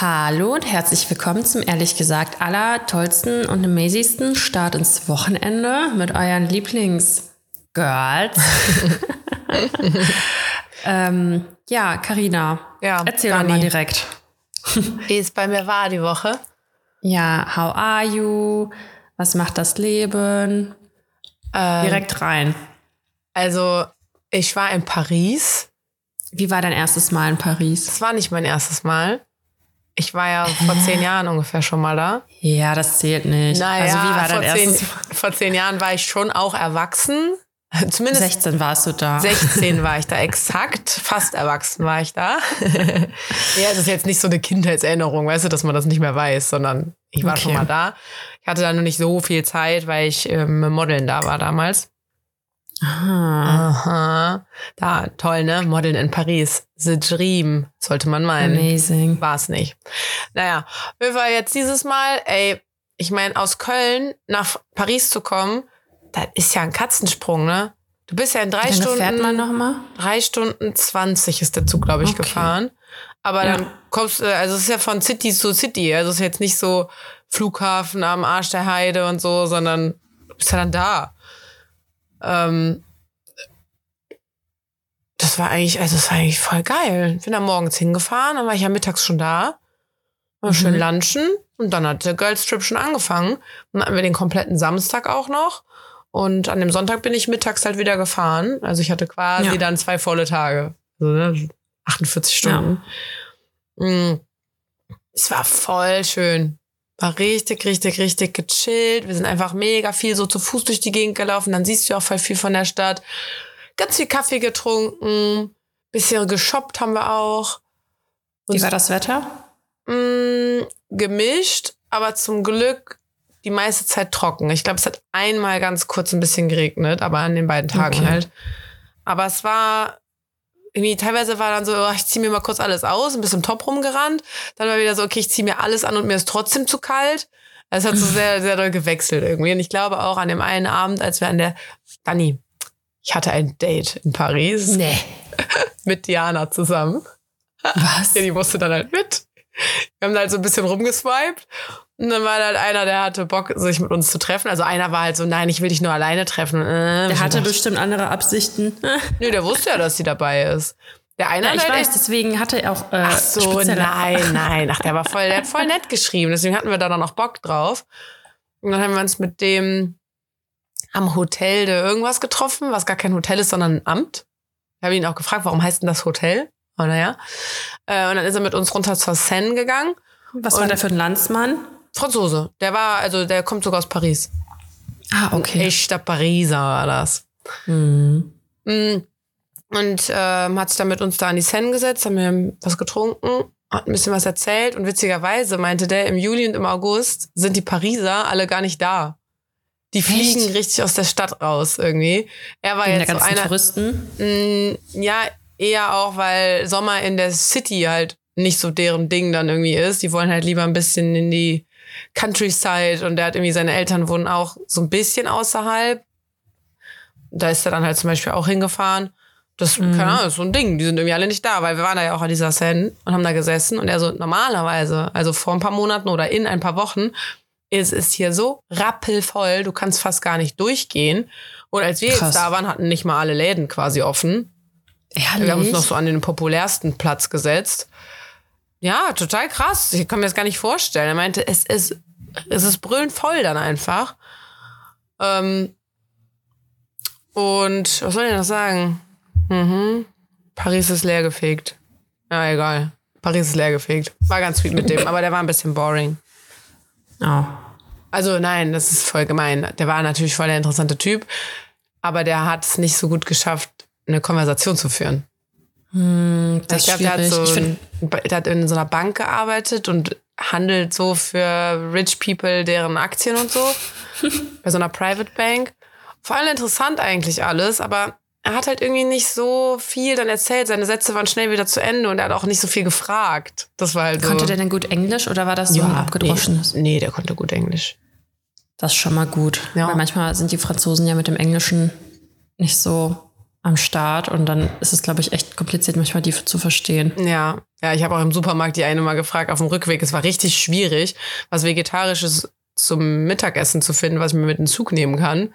Hallo und herzlich willkommen zum ehrlich gesagt allertollsten und amazingsten Start ins Wochenende mit euren Lieblings-Girls. ähm, ja, Karina, Ja, erzähl doch Dani. mal direkt. Wie es bei mir war die Woche. Ja, how are you? Was macht das Leben? Ähm, Direkt rein. Also, ich war in Paris. Wie war dein erstes Mal in Paris? Das war nicht mein erstes Mal. Ich war ja vor zehn Jahren ungefähr schon mal da. Ja, das zählt nicht. Naja, also wie war vor, dein zehn, erstes vor zehn Jahren war ich schon auch erwachsen. Zumindest 16 warst du da. 16 war ich da exakt, fast erwachsen war ich da. ja, es ist jetzt nicht so eine Kindheitserinnerung, weißt du, dass man das nicht mehr weiß, sondern ich war Okay. schon mal da. Ich hatte da nur nicht so viel Zeit, weil ich ähm, Modeln da war damals. Ah, Aha. Da, toll, ne? Modeln in Paris. The Dream, sollte man meinen. amazing. War es nicht. Naja, jeden Fall jetzt dieses Mal, ey, ich meine, aus Köln nach Paris zu kommen, das ist ja ein Katzensprung, ne? Du bist ja in drei Stunden. fährt man nochmal? Drei Stunden 20 ist der Zug, glaube ich, Okay. gefahren. Aber Ja. dann kommst du, also es ist ja von City zu City. Also es ist jetzt nicht so Flughafen am Arsch der Heide und so, sondern du bist ja dann da. Ähm, das war eigentlich, also das war eigentlich voll geil. Ich bin da morgens hingefahren, dann war ich ja mittags schon da. War schön Mhm. lunchen und dann hat der Girls Trip schon angefangen. Und dann hatten wir den kompletten Samstag auch noch. Und an dem Sonntag bin ich mittags halt wieder gefahren. Also ich hatte quasi Ja. dann zwei volle Tage. Also, ne, 48 Stunden. Mm. Es war voll schön. War richtig, richtig, richtig gechillt. Wir sind einfach mega viel so zu Fuß durch die Gegend gelaufen. Dann siehst du auch voll viel von der Stadt. Ganz viel Kaffee getrunken. Bisschen geshoppt haben wir auch. Wie war das Wetter? Mm, gemischt, aber zum Glück die meiste Zeit trocken. Ich glaube, es hat einmal ganz kurz ein bisschen geregnet, aber an den beiden Tagen Okay. halt. Aber es war irgendwie, teilweise war dann so, oh, ich ziehe mir mal kurz alles aus, ein bisschen Top rumgerannt. Dann war wieder so, okay, ich ziehe mir alles an und mir ist trotzdem zu kalt. Es hat so sehr, sehr doll gewechselt irgendwie. Und ich glaube auch an dem einen Abend, als wir an der, Dani, ich hatte ein Date in Paris Nee. mit Diana zusammen. Was? Ja, die musste dann halt mit. Wir haben da halt so ein bisschen rumgeswiped. Und dann war da halt einer, der hatte Bock, sich mit uns zu treffen. Also einer war halt so, nein, ich will dich nur alleine treffen. Äh, Der hatte dachte, bestimmt andere Absichten. Nö, der wusste ja, dass sie dabei ist. Der eine Ja, ich halt weiß, deswegen hatte er auch äh, Ach so, spezielle- nein, nein. Ach, der war voll, der hat voll nett geschrieben. Deswegen hatten wir da dann auch Bock drauf. Und dann haben wir uns mit dem am Hotel de irgendwas getroffen, was gar kein Hotel ist, sondern ein Amt. Ich habe ihn auch gefragt, warum heißt denn das Hotel? Oh, naja. Äh, und dann ist er mit uns runter zur Seine gegangen. Was war Und- der für ein Landsmann? Franzose. Der war, also der kommt sogar aus Paris. Ah, okay. Echter Pariser war das. Mhm. Mm. Und ähm, hat sich dann mit uns da an die Seine gesetzt, haben wir was getrunken, hat ein bisschen was erzählt und witzigerweise meinte der, im Juli und im August sind die Pariser alle gar nicht da. Die fliegen Echt? richtig aus der Stadt raus irgendwie. Er war der jetzt so ganzen einer, Touristen. Mm, ja, eher auch, weil Sommer in der City halt nicht so deren Ding dann irgendwie ist. Die wollen halt lieber ein bisschen in die Countryside und der hat irgendwie, seine Eltern wohnen auch so ein bisschen außerhalb. Da ist er dann halt zum Beispiel auch hingefahren. Das, Mhm. keine Ahnung, ist so ein Ding. Die sind irgendwie alle nicht da, weil wir waren da ja auch an dieser Seine und haben da gesessen und er so, normalerweise, also vor ein paar Monaten oder in ein paar Wochen, ist es hier so rappelvoll, du kannst fast gar nicht durchgehen. Und als wir Krass. jetzt da waren, hatten nicht mal alle Läden quasi offen. Ehrlich? Wir haben uns noch so an den populärsten Platz gesetzt. Ja, total krass. Ich kann mir das gar nicht vorstellen. Er meinte, es ist, es ist brüllend voll dann einfach. Ähm, und was soll ich noch sagen? Mhm. Paris ist leergefegt. Ja, egal. Paris ist leergefegt. War ganz sweet mit dem, aber der war ein bisschen boring. Oh. Also nein, das ist voll gemein. Der war natürlich voll der interessante Typ, aber der hat es nicht so gut geschafft, eine Konversation zu führen. Hm, das ich glaube, der hat, so ich find, der hat in so einer Bank gearbeitet und handelt so für Rich People deren Aktien und so. bei so einer Private Bank. Vor allem interessant eigentlich alles, aber er hat halt irgendwie nicht so viel dann erzählt. Seine Sätze waren schnell wieder zu Ende und er hat auch nicht so viel gefragt. Das war halt so. konnte der denn gut Englisch oder war das so ein abgedroschenes? Nee, nee, der konnte gut Englisch. Das ist schon mal gut. Ja. Weil manchmal sind die Franzosen ja mit dem Englischen nicht so am Start und dann ist es, glaube ich, echt kompliziert, manchmal die zu verstehen. Ja, Ja, ich habe auch im Supermarkt die eine mal gefragt auf dem Rückweg. Es war richtig schwierig, was Vegetarisches zum Mittagessen zu finden, was ich mir mit in den Zug nehmen kann.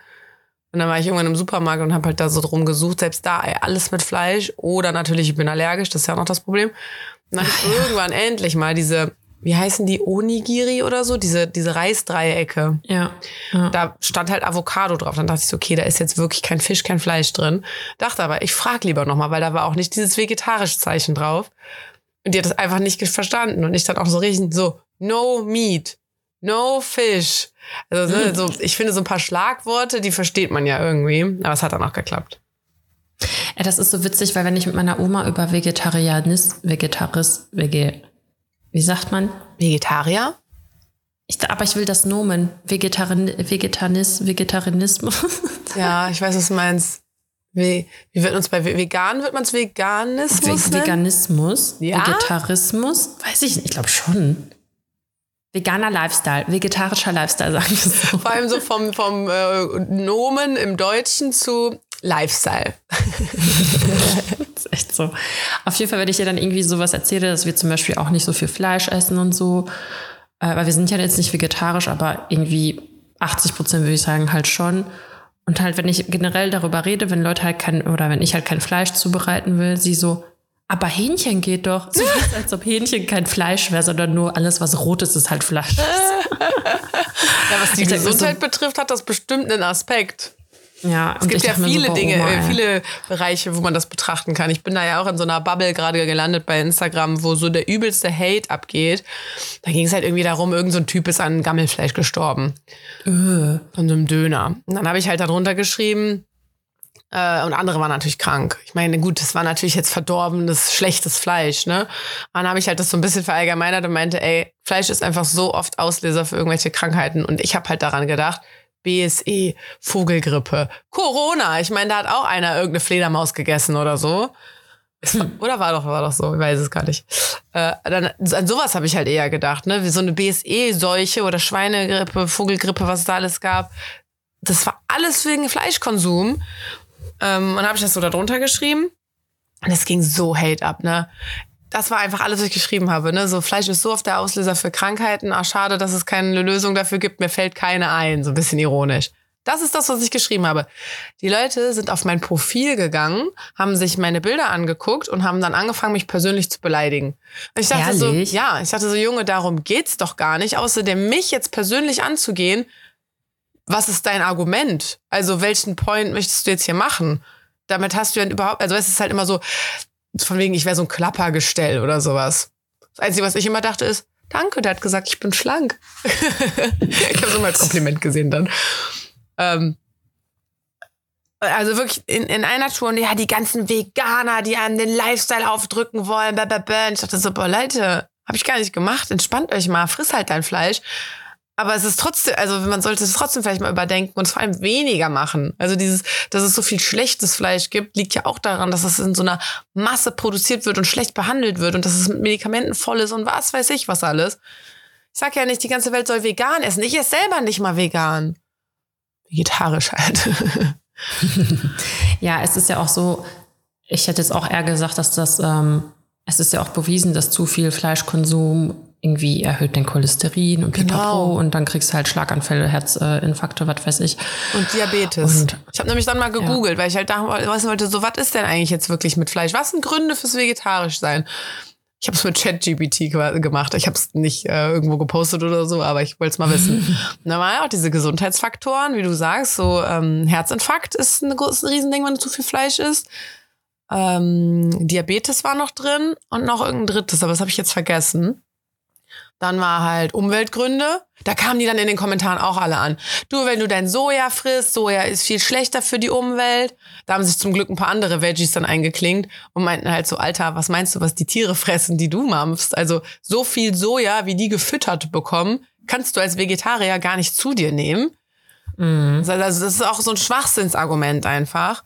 Und dann war ich irgendwann im Supermarkt und habe halt da so drum gesucht, selbst da ey, alles mit Fleisch oder natürlich, ich bin allergisch, das ist ja auch noch das Problem. Und dann Ach, ja. irgendwann endlich mal diese, wie heißen die, Onigiri oder so, diese, diese Reisdreiecke. Ja. ja. Da stand halt Avocado drauf. Dann dachte ich so, okay, da ist jetzt wirklich kein Fisch, kein Fleisch drin. Dachte aber, ich frage lieber nochmal, weil da war auch nicht dieses vegetarische Zeichen drauf. Und die hat das einfach nicht verstanden. Und ich dann auch so richtig so, no meat, no fish. Also ne, so, ich finde so ein paar Schlagworte, die versteht man ja irgendwie, aber es hat dann auch geklappt. Ja, das ist so witzig, weil wenn ich mit meiner Oma über Vegetarianis, Vegetaris, Vege, wie sagt man? Vegetarier? Ich, aber ich will das Nomen. Vegetarin, Vegetanis, Vegetarianismus. Ja, ich weiß, was du meinst. Wie, wie wird uns bei Vegan, wird man es Veganismus? Ve Veganismus? Ja? Vegetarismus? Weiß ich nicht, ich glaube schon. Veganer Lifestyle, vegetarischer Lifestyle, sagen wir so. Vor allem so vom, vom äh, Nomen im Deutschen zu Lifestyle. das ist echt so. Auf jeden Fall, wenn ich dir dann irgendwie sowas erzähle, dass wir zum Beispiel auch nicht so viel Fleisch essen und so, äh, weil wir sind ja jetzt nicht vegetarisch, aber irgendwie 80 Prozent würde ich sagen halt schon. Und halt, wenn ich generell darüber rede, wenn Leute halt kein, oder wenn ich halt kein Fleisch zubereiten will, sie so, aber Hähnchen geht doch. So ist, als ob Hähnchen kein Fleisch wäre, sondern nur alles, was rot ist, ist halt Fleisch. ja, was die ich Gesundheit so, betrifft, hat das bestimmt einen Aspekt. Ja, es gibt ja viele Dinge, Oma, viele Bereiche, wo man das betrachten kann. Ich bin da ja auch in so einer Bubble gerade gelandet bei Instagram, wo so der übelste Hate abgeht. Da ging es halt irgendwie darum, irgendein so Typ ist an Gammelfleisch gestorben. Öh. Von so einem Döner. Und dann habe ich halt darunter geschrieben, äh, und andere waren natürlich krank. Ich meine, gut, das war natürlich jetzt verdorbenes, schlechtes Fleisch, ne? Und dann habe ich halt das so ein bisschen verallgemeinert und meinte, ey, Fleisch ist einfach so oft Auslöser für irgendwelche Krankheiten. Und ich habe halt daran gedacht, BSE, Vogelgrippe, Corona. Ich meine, da hat auch einer irgendeine Fledermaus gegessen oder so. Oder war doch, war doch so, ich weiß es gar nicht. Äh, dann, an sowas habe ich halt eher gedacht, ne? Wie so eine BSE-Seuche oder Schweinegrippe, Vogelgrippe, was es da alles gab. Das war alles wegen Fleischkonsum. Ähm, und dann habe ich das so darunter geschrieben. Und es ging so Hate ab, ne? Das war einfach alles, was ich geschrieben habe. Ne? So Fleisch ist so oft der Auslöser für Krankheiten. Ach, schade, dass es keine Lösung dafür gibt. Mir fällt keine ein. So ein bisschen ironisch. Das ist das, was ich geschrieben habe. Die Leute sind auf mein Profil gegangen, haben sich meine Bilder angeguckt und haben dann angefangen, mich persönlich zu beleidigen. Und ich dachte Ehrlich? so, ja, ich dachte so, Junge, darum geht's doch gar nicht. Außerdem mich jetzt persönlich anzugehen, was ist dein Argument? Also welchen Point möchtest du jetzt hier machen? Damit hast du ja überhaupt, also es ist halt immer so, von wegen, ich wäre so ein Klappergestell oder sowas. Das Einzige, was ich immer dachte, ist, danke, der hat gesagt, ich bin schlank. ich habe so mal als Kompliment gesehen dann. Ähm, also wirklich in, in einer Tour, ja, die ganzen Veganer, die einem den Lifestyle aufdrücken wollen. Und ich dachte so, boah, Leute, habe ich gar nicht gemacht. Entspannt euch mal, friss halt dein Fleisch. Aber es ist trotzdem, also man sollte es trotzdem vielleicht mal überdenken und vor allem weniger machen. Also dieses, dass es so viel schlechtes Fleisch gibt, liegt ja auch daran, dass es in so einer Masse produziert wird und schlecht behandelt wird und dass es mit Medikamenten voll ist und was weiß ich was alles. Ich sag ja nicht, die ganze Welt soll vegan essen. Ich esse selber nicht mal vegan. Vegetarisch halt. ja, es ist ja auch so, ich hätte jetzt auch eher gesagt, dass das, ähm, es ist ja auch bewiesen, dass zu viel Fleischkonsum irgendwie erhöht dein Cholesterin und genau. und dann kriegst du halt Schlaganfälle, Herzinfarkte, was weiß ich. Und Diabetes. Und, ich habe nämlich dann mal gegoogelt, ja. weil ich halt da wissen wollte, so was ist denn eigentlich jetzt wirklich mit Fleisch? Was sind Gründe fürs vegetarisch sein? Ich habe es mit ChatGPT gemacht. Ich habe es nicht äh, irgendwo gepostet oder so, aber ich wollte es mal wissen. ja auch diese Gesundheitsfaktoren, wie du sagst, so ähm, Herzinfarkt ist ein, großes Riesending, wenn du zu viel Fleisch isst. Ähm, Diabetes war noch drin und noch irgendein drittes, aber das habe ich jetzt vergessen. Dann war halt Umweltgründe. Da kamen die dann in den Kommentaren auch alle an. Du, wenn du dein Soja frisst, Soja ist viel schlechter für die Umwelt. Da haben sich zum Glück ein paar andere Veggies dann eingeklinkt und meinten halt so, Alter, was meinst du, was die Tiere fressen, die du mampfst? Also so viel Soja, wie die gefüttert bekommen, kannst du als Vegetarier gar nicht zu dir nehmen. Mhm. Also das ist auch so ein Schwachsinnsargument einfach.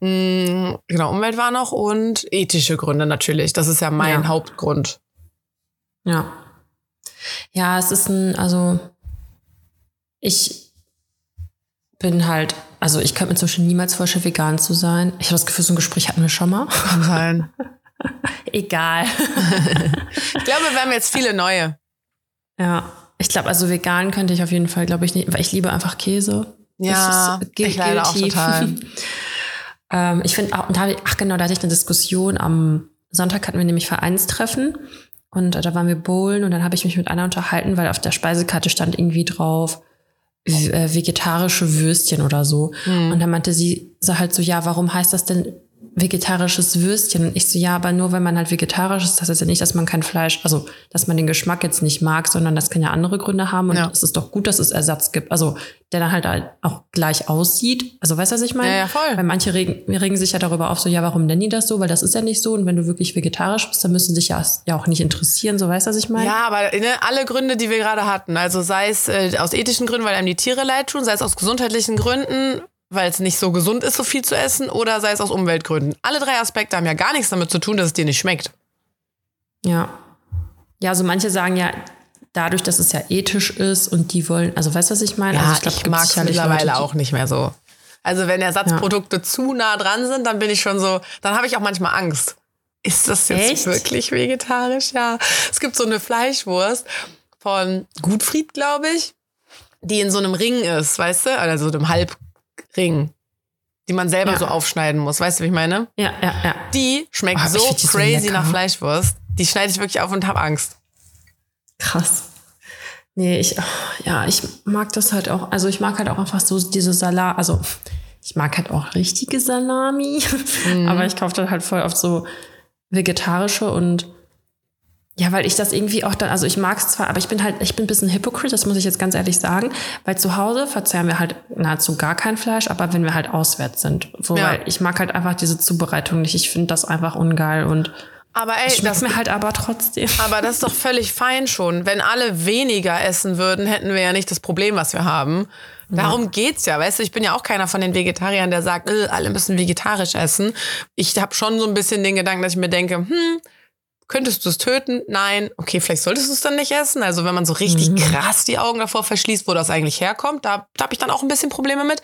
Mhm, genau, Umwelt war noch und ethische Gründe natürlich. Das ist ja mein ja. Hauptgrund. Ja. Ja, es ist ein, also ich bin halt, also ich könnte mir zum Beispiel niemals vorstellen, vegan zu sein. Ich habe das Gefühl, so ein Gespräch hatten wir schon mal. Kann sein. Egal. ich glaube, wir haben jetzt viele neue. Ja, ich glaube, also vegan könnte ich auf jeden Fall, glaube ich, nicht, weil ich liebe einfach Käse. Ja, ist ich leider auch total. ähm, ich finde auch, und da, hab ich- ach genau, da hatte ich eine Diskussion. Am Sonntag hatten wir nämlich Vereinstreffen und da waren wir bowlen und dann habe ich mich mit einer unterhalten, weil auf der Speisekarte stand irgendwie drauf äh, vegetarische Würstchen oder so. Hm. Und dann meinte sie so halt so, ja, warum heißt das denn vegetarisches Würstchen? Und ich so, ja, aber nur wenn man halt vegetarisch ist, das heißt ja nicht, dass man kein Fleisch, also dass man den Geschmack jetzt nicht mag, sondern das kann ja andere Gründe haben. Und Ja. es ist doch gut, dass es Ersatz gibt. Also der dann halt auch gleich aussieht. Also weißt du, was ich meine? Ja, ja, voll. Weil manche regen, regen sich ja darüber auf, so, ja, warum nennen die das so? Weil das ist ja nicht so. Und wenn du wirklich vegetarisch bist, dann müssen sich ja, ja auch nicht interessieren. So weißt du, was ich meine? Ja, aber ne, alle Gründe, die wir gerade hatten, also sei es äh, aus ethischen Gründen, weil einem die Tiere leid tun, sei es aus gesundheitlichen Gründen, weil es nicht so gesund ist, so viel zu essen, oder sei es aus Umweltgründen. Alle drei Aspekte haben ja gar nichts damit zu tun, dass es dir nicht schmeckt. Ja. Ja, also manche sagen ja, dadurch, dass es ja ethisch ist und die wollen, also weißt du, was ich meine? Ja, also ich, glaub, gibt's mag es mittlerweile Leute, auch nicht mehr so. Also wenn Ersatzprodukte zu nah dran sind, dann bin ich schon so, dann habe ich auch manchmal Angst. Ist das jetzt Echt? wirklich vegetarisch? Ja. Es gibt so eine Fleischwurst von Gutfried, glaube ich, die in so einem Ring ist, weißt du? Oder so einem Halbring, die man selber Ja. so aufschneiden muss. Weißt du, wie ich meine? Ja, ja, ja. Die schmeckt Oh, so die so crazy lecker. nach Fleischwurst. Die schneide ich wirklich auf und habe Angst. Krass. Nee, ich, oh, ja, ich mag das halt auch. Also ich mag halt auch einfach so diese Salat, also ich mag halt auch richtige Salami, Mhm. aber ich kaufe dann halt voll oft so vegetarische und ja, weil ich das irgendwie auch dann, also ich mag es zwar, aber ich bin halt, ich bin ein bisschen hypocrite, das muss ich jetzt ganz ehrlich sagen, weil zu Hause verzehren wir halt nahezu gar kein Fleisch, aber wenn wir halt auswärts sind, so, Ja. weil ich mag halt einfach diese Zubereitung nicht, ich finde das einfach ungeil und Aber ey, schmeckt das, mir halt aber trotzdem. Aber das ist doch völlig fein schon. Wenn alle weniger essen würden, hätten wir ja nicht das Problem, was wir haben. Darum geht's ja, weißt du, ich bin ja auch keiner von den Vegetariern, der sagt, äh, alle müssen vegetarisch essen. Ich habe schon so ein bisschen den Gedanken, dass ich mir denke, hm, könntest du es töten? Nein. Okay, vielleicht solltest du es dann nicht essen. Also wenn man so richtig krass die Augen davor verschließt, wo das eigentlich herkommt, da, da habe ich dann auch ein bisschen Probleme mit.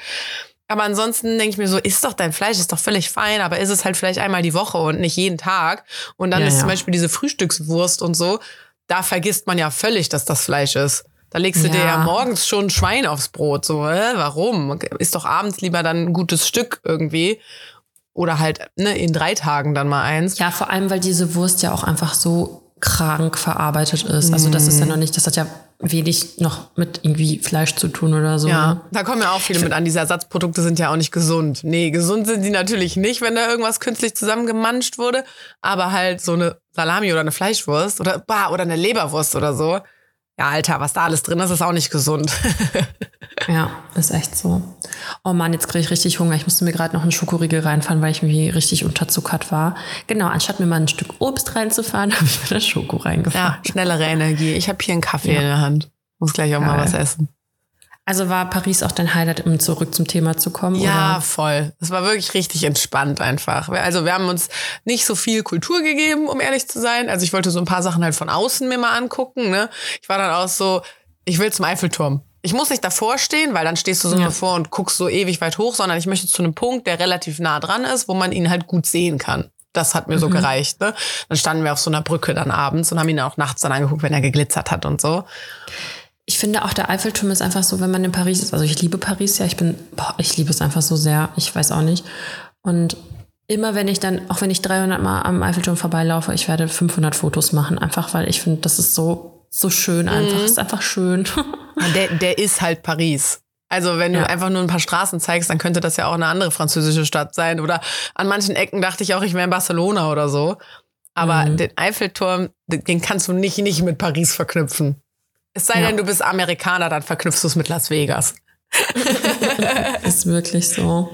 Aber ansonsten denke ich mir so, ist doch dein Fleisch, ist doch völlig fein, aber ist es halt vielleicht einmal die Woche und nicht jeden Tag. Und dann Ja, ist ja. zum Beispiel diese Frühstückswurst und so, da vergisst man ja völlig, dass das Fleisch ist. Da legst du dir Ja. ja morgens schon ein Schwein aufs Brot. So, äh, warum? Ist doch abends lieber dann ein gutes Stück irgendwie. Oder halt ne, in drei Tagen dann mal eins. Ja, vor allem, weil diese Wurst ja auch einfach so krank verarbeitet ist. Also das ist ja noch nicht, das hat ja wenig noch mit irgendwie Fleisch zu tun oder so. Ja, ne? da kommen ja auch viele mit an. Diese Ersatzprodukte sind ja auch nicht gesund. Nee, gesund sind die natürlich nicht, wenn da irgendwas künstlich zusammengemanscht wurde. Aber halt so eine Salami oder eine Fleischwurst oder, bah, oder eine Leberwurst oder so. Ja, Alter, was da alles drin ist, ist auch nicht gesund. Ja, ist echt so. Oh Mann, jetzt kriege ich richtig Hunger. Ich musste mir gerade noch einen Schokoriegel reinfahren, weil ich irgendwie richtig unterzuckert war. Genau, anstatt mir mal ein Stück Obst reinzufahren, habe ich mir das Schoko reingefahren. ja, schnellere Energie. Ich habe hier einen Kaffee Ja. in der Hand. Muss gleich auch mal Geil. was essen. Also war Paris auch dein Highlight, um zurück zum Thema zu kommen? Ja, Oder? voll. Es war wirklich richtig entspannt einfach. Also wir haben uns nicht so viel Kultur gegeben, um ehrlich zu sein. Also ich wollte so ein paar Sachen halt von außen mir mal angucken. Ne? Ich war dann auch so, ich will zum Eiffelturm. Ich muss nicht davor stehen, weil dann stehst du so Ja. davor und guckst so ewig weit hoch, sondern ich möchte zu einem Punkt, der relativ nah dran ist, wo man ihn halt gut sehen kann. Das hat mir so gereicht. Ne? Dann standen wir auf so einer Brücke dann abends und haben ihn auch nachts dann angeguckt, wenn er geglitzert hat und so. Ich finde auch der Eiffelturm ist einfach so, wenn man in Paris ist. Also ich liebe Paris, ja, ich bin, boah, ich liebe es einfach so sehr. Ich weiß auch nicht. Und immer wenn ich dann, auch wenn ich 300 Mal am Eiffelturm vorbeilaufe, ich werde 500 Fotos machen, einfach weil ich finde, das ist so, so schön einfach. Es ist einfach schön. Der, der ist halt Paris. Also wenn du Ja. einfach nur ein paar Straßen zeigst, dann könnte das ja auch eine andere französische Stadt sein. Oder an manchen Ecken dachte ich auch, ich wäre in Barcelona oder so. Aber Mhm. den Eiffelturm, den kannst du nicht, nicht mit Paris verknüpfen. Es sei Ja. denn, du bist Amerikaner, dann verknüpfst du es mit Las Vegas. ist wirklich so.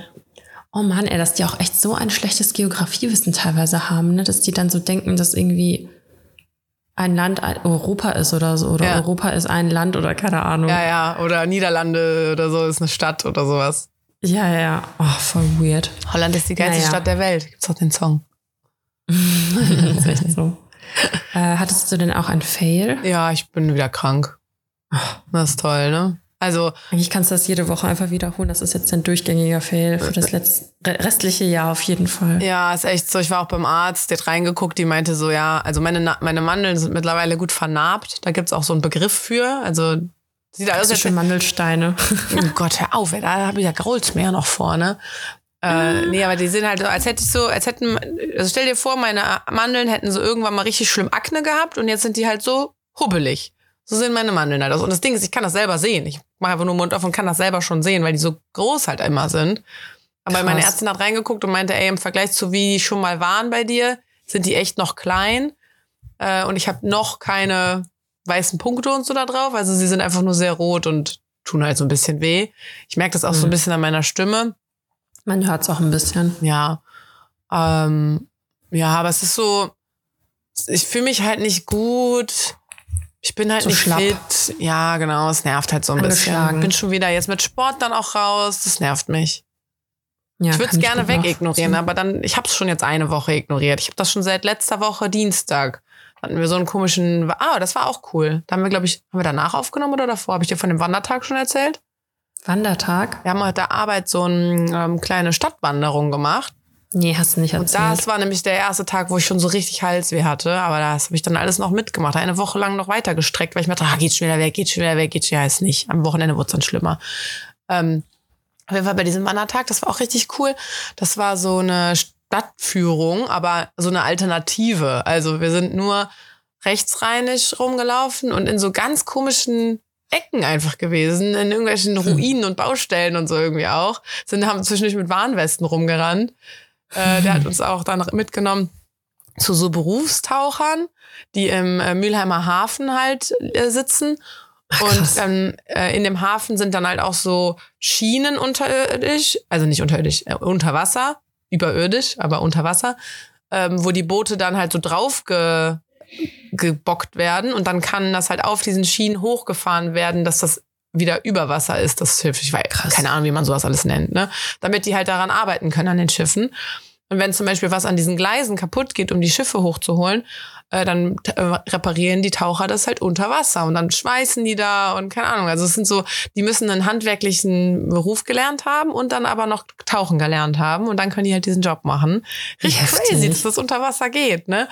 Oh Mann, ey, dass die auch echt so ein schlechtes Geografiewissen teilweise haben, ne? dass die dann so denken, dass irgendwie ein Land Europa ist oder so. Oder Ja. Europa ist ein Land oder keine Ahnung. Ja, ja. Oder Niederlande oder so ist eine Stadt oder sowas. ja, ja. ja. Oh, voll weird. Holland ist die geilste Naja. Stadt der Welt. Gibt's auch den Song. Das ist echt so. Äh, hattest du denn auch ein Fail? Ja, ich bin wieder krank. Das ist toll, ne? Also Eigentlich kannst du das jede Woche einfach wiederholen. Das ist jetzt ein durchgängiger Fail für das letzte, restliche Jahr auf jeden Fall. ja, ist echt so. Ich war auch beim Arzt, der hat reingeguckt, die meinte so, ja, also meine, meine Mandeln sind mittlerweile gut vernarbt. Da gibt's auch so einen Begriff für. Also sieht aus, schon Mandelsteine. Oh Gott, hör auf, ey, da habe ich ja grault's mir ja noch vorne. Äh, nee, aber die sind halt so, als hätte ich so, als hätten, also stell dir vor, meine Mandeln hätten so irgendwann mal richtig schlimm Akne gehabt und jetzt sind die halt so hubbelig. So sehen meine Mandeln halt aus. Und das Ding ist, ich kann das selber sehen. Ich mache einfach nur Mund auf und kann das selber schon sehen, weil die so groß halt immer sind. Aber Krass. meine Ärztin hat reingeguckt und meinte, ey, im Vergleich zu wie die schon mal waren bei dir, sind die echt noch klein. Äh, und ich habe noch keine weißen Punkte und so da drauf. Also sie sind einfach nur sehr rot und tun halt so ein bisschen weh. Ich merke das auch so ein Mhm. bisschen an meiner Stimme. Man hört es auch ein bisschen. Ja. Ähm, ja, aber es ist so, ich fühle mich halt nicht gut. Ich bin halt So nicht schlapp. fit. Ja, genau, es nervt halt so ein bisschen. Angeschlagen. Bin schon wieder jetzt mit Sport dann auch raus. Das nervt mich. Ja, ich würde es gerne wegignorieren, aber dann, ich habe es schon jetzt eine Woche ignoriert. Ich habe das schon seit letzter Woche Dienstag. Hatten wir so einen komischen, ah, das war auch cool. Da haben wir, glaube ich, haben wir danach aufgenommen oder davor? Habe ich dir von dem Wandertag schon erzählt? Wandertag? Wir haben heute der Arbeit so eine ähm, kleine Stadtwanderung gemacht. Nee, hast du nicht Und erzählt. das war nämlich der erste Tag, wo ich schon so richtig Halsweh hatte. Aber das habe ich dann alles noch mitgemacht. Eine Woche lang noch weiter gestreckt, weil ich mir dachte, ah, geht schon wieder weg, geht schon wieder weg, geht. Ja, ist nicht. Am Wochenende wurde es dann schlimmer. Ähm, auf jeden Fall bei diesem Wandertag, das war auch richtig cool. Das war so eine Stadtführung, aber so eine Alternative. Also wir sind nur rechtsrheinig rumgelaufen und in so ganz komischen Ecken einfach gewesen, in irgendwelchen Ruinen und Baustellen und so irgendwie auch. Sind, haben zwischendurch mit Warnwesten rumgerannt. Äh, der hat uns auch dann mitgenommen zu so Berufstauchern, die im äh, Mülheimer Hafen halt äh, sitzen. Und ähm, äh, in dem Hafen sind dann halt auch so Schienen unterirdisch, also nicht unterirdisch, äh, unter Wasser, überirdisch, aber unter Wasser, ähm, wo die Boote dann halt so drauf ge gebockt werden und dann kann das halt auf diesen Schienen hochgefahren werden, dass das wieder über Wasser ist. Das hilft. Ich weiß Krass. keine Ahnung, wie man sowas alles nennt, ne? Damit die halt daran arbeiten können an den Schiffen. Und wenn zum Beispiel was an diesen Gleisen kaputt geht, um die Schiffe hochzuholen, äh, dann äh, reparieren die Taucher das halt unter Wasser und dann schweißen die da und keine Ahnung. Also es sind so, die müssen einen handwerklichen Beruf gelernt haben und dann aber noch tauchen gelernt haben und dann können die halt diesen Job machen. Richtig Heftig. crazy, dass das unter Wasser geht, ne?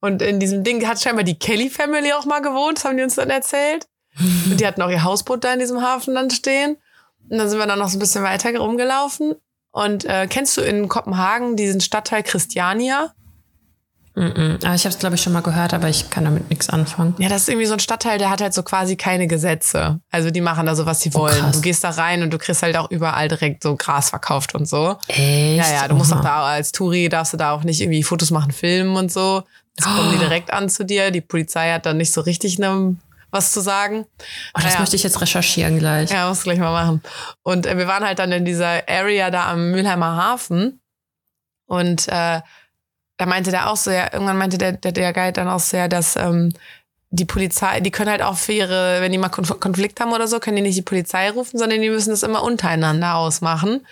Und in diesem Ding hat scheinbar die Kelly Family auch mal gewohnt, das haben die uns dann erzählt. Und die hatten auch ihr Hausboot da in diesem Hafen dann stehen. Und dann sind wir dann noch so ein bisschen weiter rumgelaufen. Und äh, kennst du in Kopenhagen diesen Stadtteil Christiania? Mhm. Ah, ich habe es, glaube ich, schon mal gehört, aber ich kann damit nichts anfangen. Ja, das ist irgendwie so ein Stadtteil, der hat halt so quasi keine Gesetze. Also die machen da so, was sie Oh, wollen. krass. du gehst da rein und du kriegst halt auch überall direkt so Gras verkauft und so. Echt? Ja, ja, du musst Oha. auch da als Touri, darfst du da auch nicht irgendwie Fotos machen, filmen und so. Das kommen die Oh. direkt an zu dir. Die Polizei hat dann nicht so richtig ne, was zu sagen. Oh, das Naja. möchte ich jetzt recherchieren gleich. Ja, musst du gleich mal machen. Und äh, wir waren halt dann in dieser Area da am Mülheimer Hafen. Und äh, da meinte der auch so, ja, irgendwann meinte der, der, der Guide dann auch so, ja, dass ähm, die Polizei, die können halt auch für ihre, wenn die mal Konf Konflikt haben oder so, können die nicht die Polizei rufen, sondern die müssen das immer untereinander ausmachen.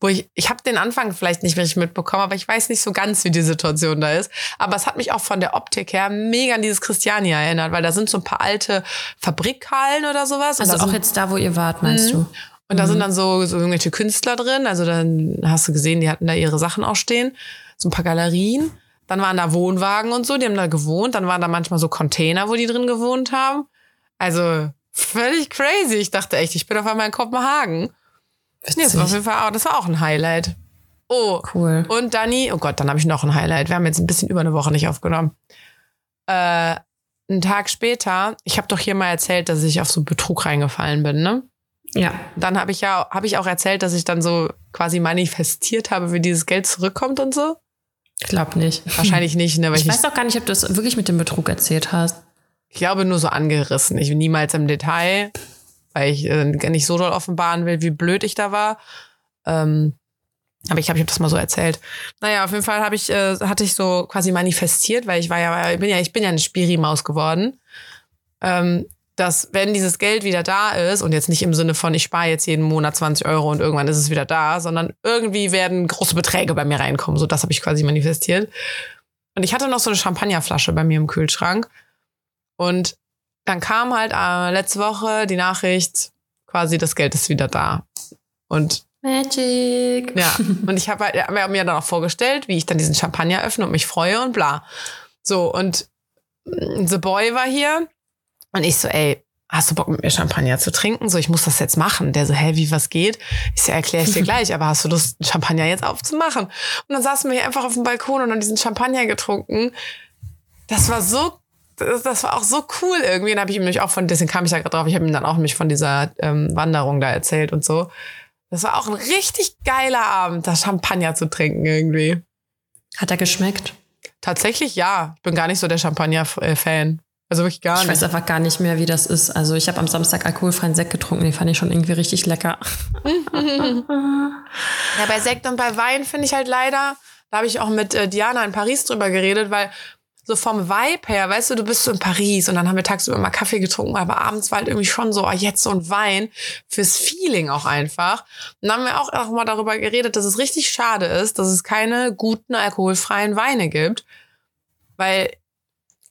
Wo ich, ich habe den Anfang vielleicht nicht richtig mitbekommen, aber ich weiß nicht so ganz, wie die Situation da ist. Aber es hat mich auch von der Optik her mega an dieses Christiania erinnert, weil da sind so ein paar alte Fabrikhallen oder sowas. Also auch sind- jetzt da, wo ihr wart, meinst du? und da sind dann so, so irgendwelche Künstler drin. Also dann hast du gesehen, die hatten da ihre Sachen auch stehen. So ein paar Galerien. Dann waren da Wohnwagen und so, die haben da gewohnt. Dann waren da manchmal so Container, wo die drin gewohnt haben. Also völlig crazy. Ich dachte echt, ich bin auf einmal in Kopenhagen. Nee, das war auf Witzig. jeden Fall auch, das war auch ein Highlight. Oh, Cool. und Dani, oh Gott, dann habe ich noch ein Highlight. Wir haben jetzt ein bisschen über eine Woche nicht aufgenommen. Äh, einen Tag später, ich habe doch hier mal erzählt, dass ich auf so Betrug reingefallen bin, ne? Ja. dann habe ich ja habe ich auch erzählt, dass ich dann so quasi manifestiert habe, wie dieses Geld zurückkommt und so. Ich glaube nicht. Wahrscheinlich nicht, ne, ich, Ich weiß auch gar nicht, ob du es wirklich mit dem Betrug erzählt hast. ich glaube nur so angerissen. Ich niemals im Detail, weil ich äh, nicht so doll offenbaren will, wie blöd ich da war. Ähm, aber ich glaube, ich habe das mal so erzählt. Naja, auf jeden Fall habe ich äh, hatte ich so quasi manifestiert, weil ich war ja ich bin ja ich bin ja eine Spiri-Maus geworden. Ähm, dass wenn dieses Geld wieder da ist und jetzt nicht im Sinne von ich spare jetzt jeden Monat 20 Euro und irgendwann ist es wieder da, sondern irgendwie werden große Beträge bei mir reinkommen. So das habe ich quasi manifestiert. Und ich hatte noch so eine Champagnerflasche bei mir im Kühlschrank und dann kam halt äh, letzte Woche die Nachricht, quasi das Geld ist wieder da. Und Magic. ja, und ich habe halt, hab mir dann auch vorgestellt, wie ich dann diesen Champagner öffne und mich freue und bla. So, und mm, The Boy war hier und ich so, ey, hast du Bock mit mir Champagner zu trinken? So, ich muss das jetzt machen. Der so, hä, wie was geht? Ich so, erkläre ich dir gleich, aber hast du Lust, Champagner jetzt aufzumachen? Und dann saßen wir hier einfach auf dem Balkon und haben diesen Champagner getrunken. Das war so, das, das war auch so cool irgendwie. Und habe ich ihm nämlich auch von, deswegen kam ich da gerade drauf, ich habe ihm dann auch nämlich von dieser ähm, Wanderung da erzählt und so. Das war auch ein richtig geiler Abend, da Champagner zu trinken irgendwie. Hat er geschmeckt? Tatsächlich ja. Ich bin gar nicht so der Champagner-Fan. Also wirklich gar Ich nicht. weiß einfach gar nicht mehr, wie das ist. Also ich habe am Samstag alkoholfreien Sekt getrunken, den fand ich schon irgendwie richtig lecker. Ja, bei Sekt und bei Wein finde ich halt leider, da habe ich auch mit äh, Diana in Paris drüber geredet, weil so vom Vibe her, weißt du, du bist so in Paris und dann haben wir tagsüber mal Kaffee getrunken, aber abends war halt irgendwie schon so, oh, jetzt so ein Wein fürs Feeling auch einfach. Und dann haben wir auch, auch mal darüber geredet, dass es richtig schade ist, dass es keine guten alkoholfreien Weine gibt, weil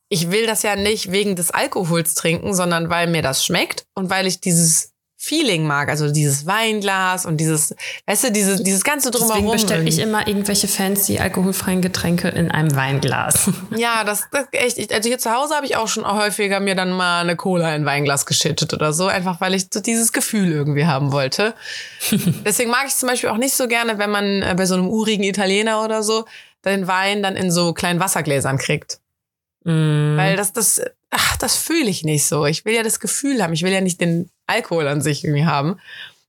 ich will das ja nicht wegen des Alkohols trinken, sondern weil mir das schmeckt und weil ich dieses Feeling mag, also dieses Weinglas und dieses, weißt du, dieses, dieses ganze Deswegen drumherum. bestelle ich immer irgendwelche fancy alkoholfreien Getränke in einem Weinglas. Ja, das, das echt. Ich, also hier zu Hause habe ich auch schon häufiger mir dann mal eine Cola in Weinglas geschüttet oder so, einfach weil ich so dieses Gefühl irgendwie haben wollte. Deswegen mag ich zum Beispiel auch nicht so gerne, wenn man äh, bei so einem urigen Italiener oder so den Wein dann in so kleinen Wassergläsern kriegt. Mm. Weil das, das, ach, das fühle ich nicht so. Ich will ja das Gefühl haben. Ich will ja nicht den Alkohol an sich irgendwie haben.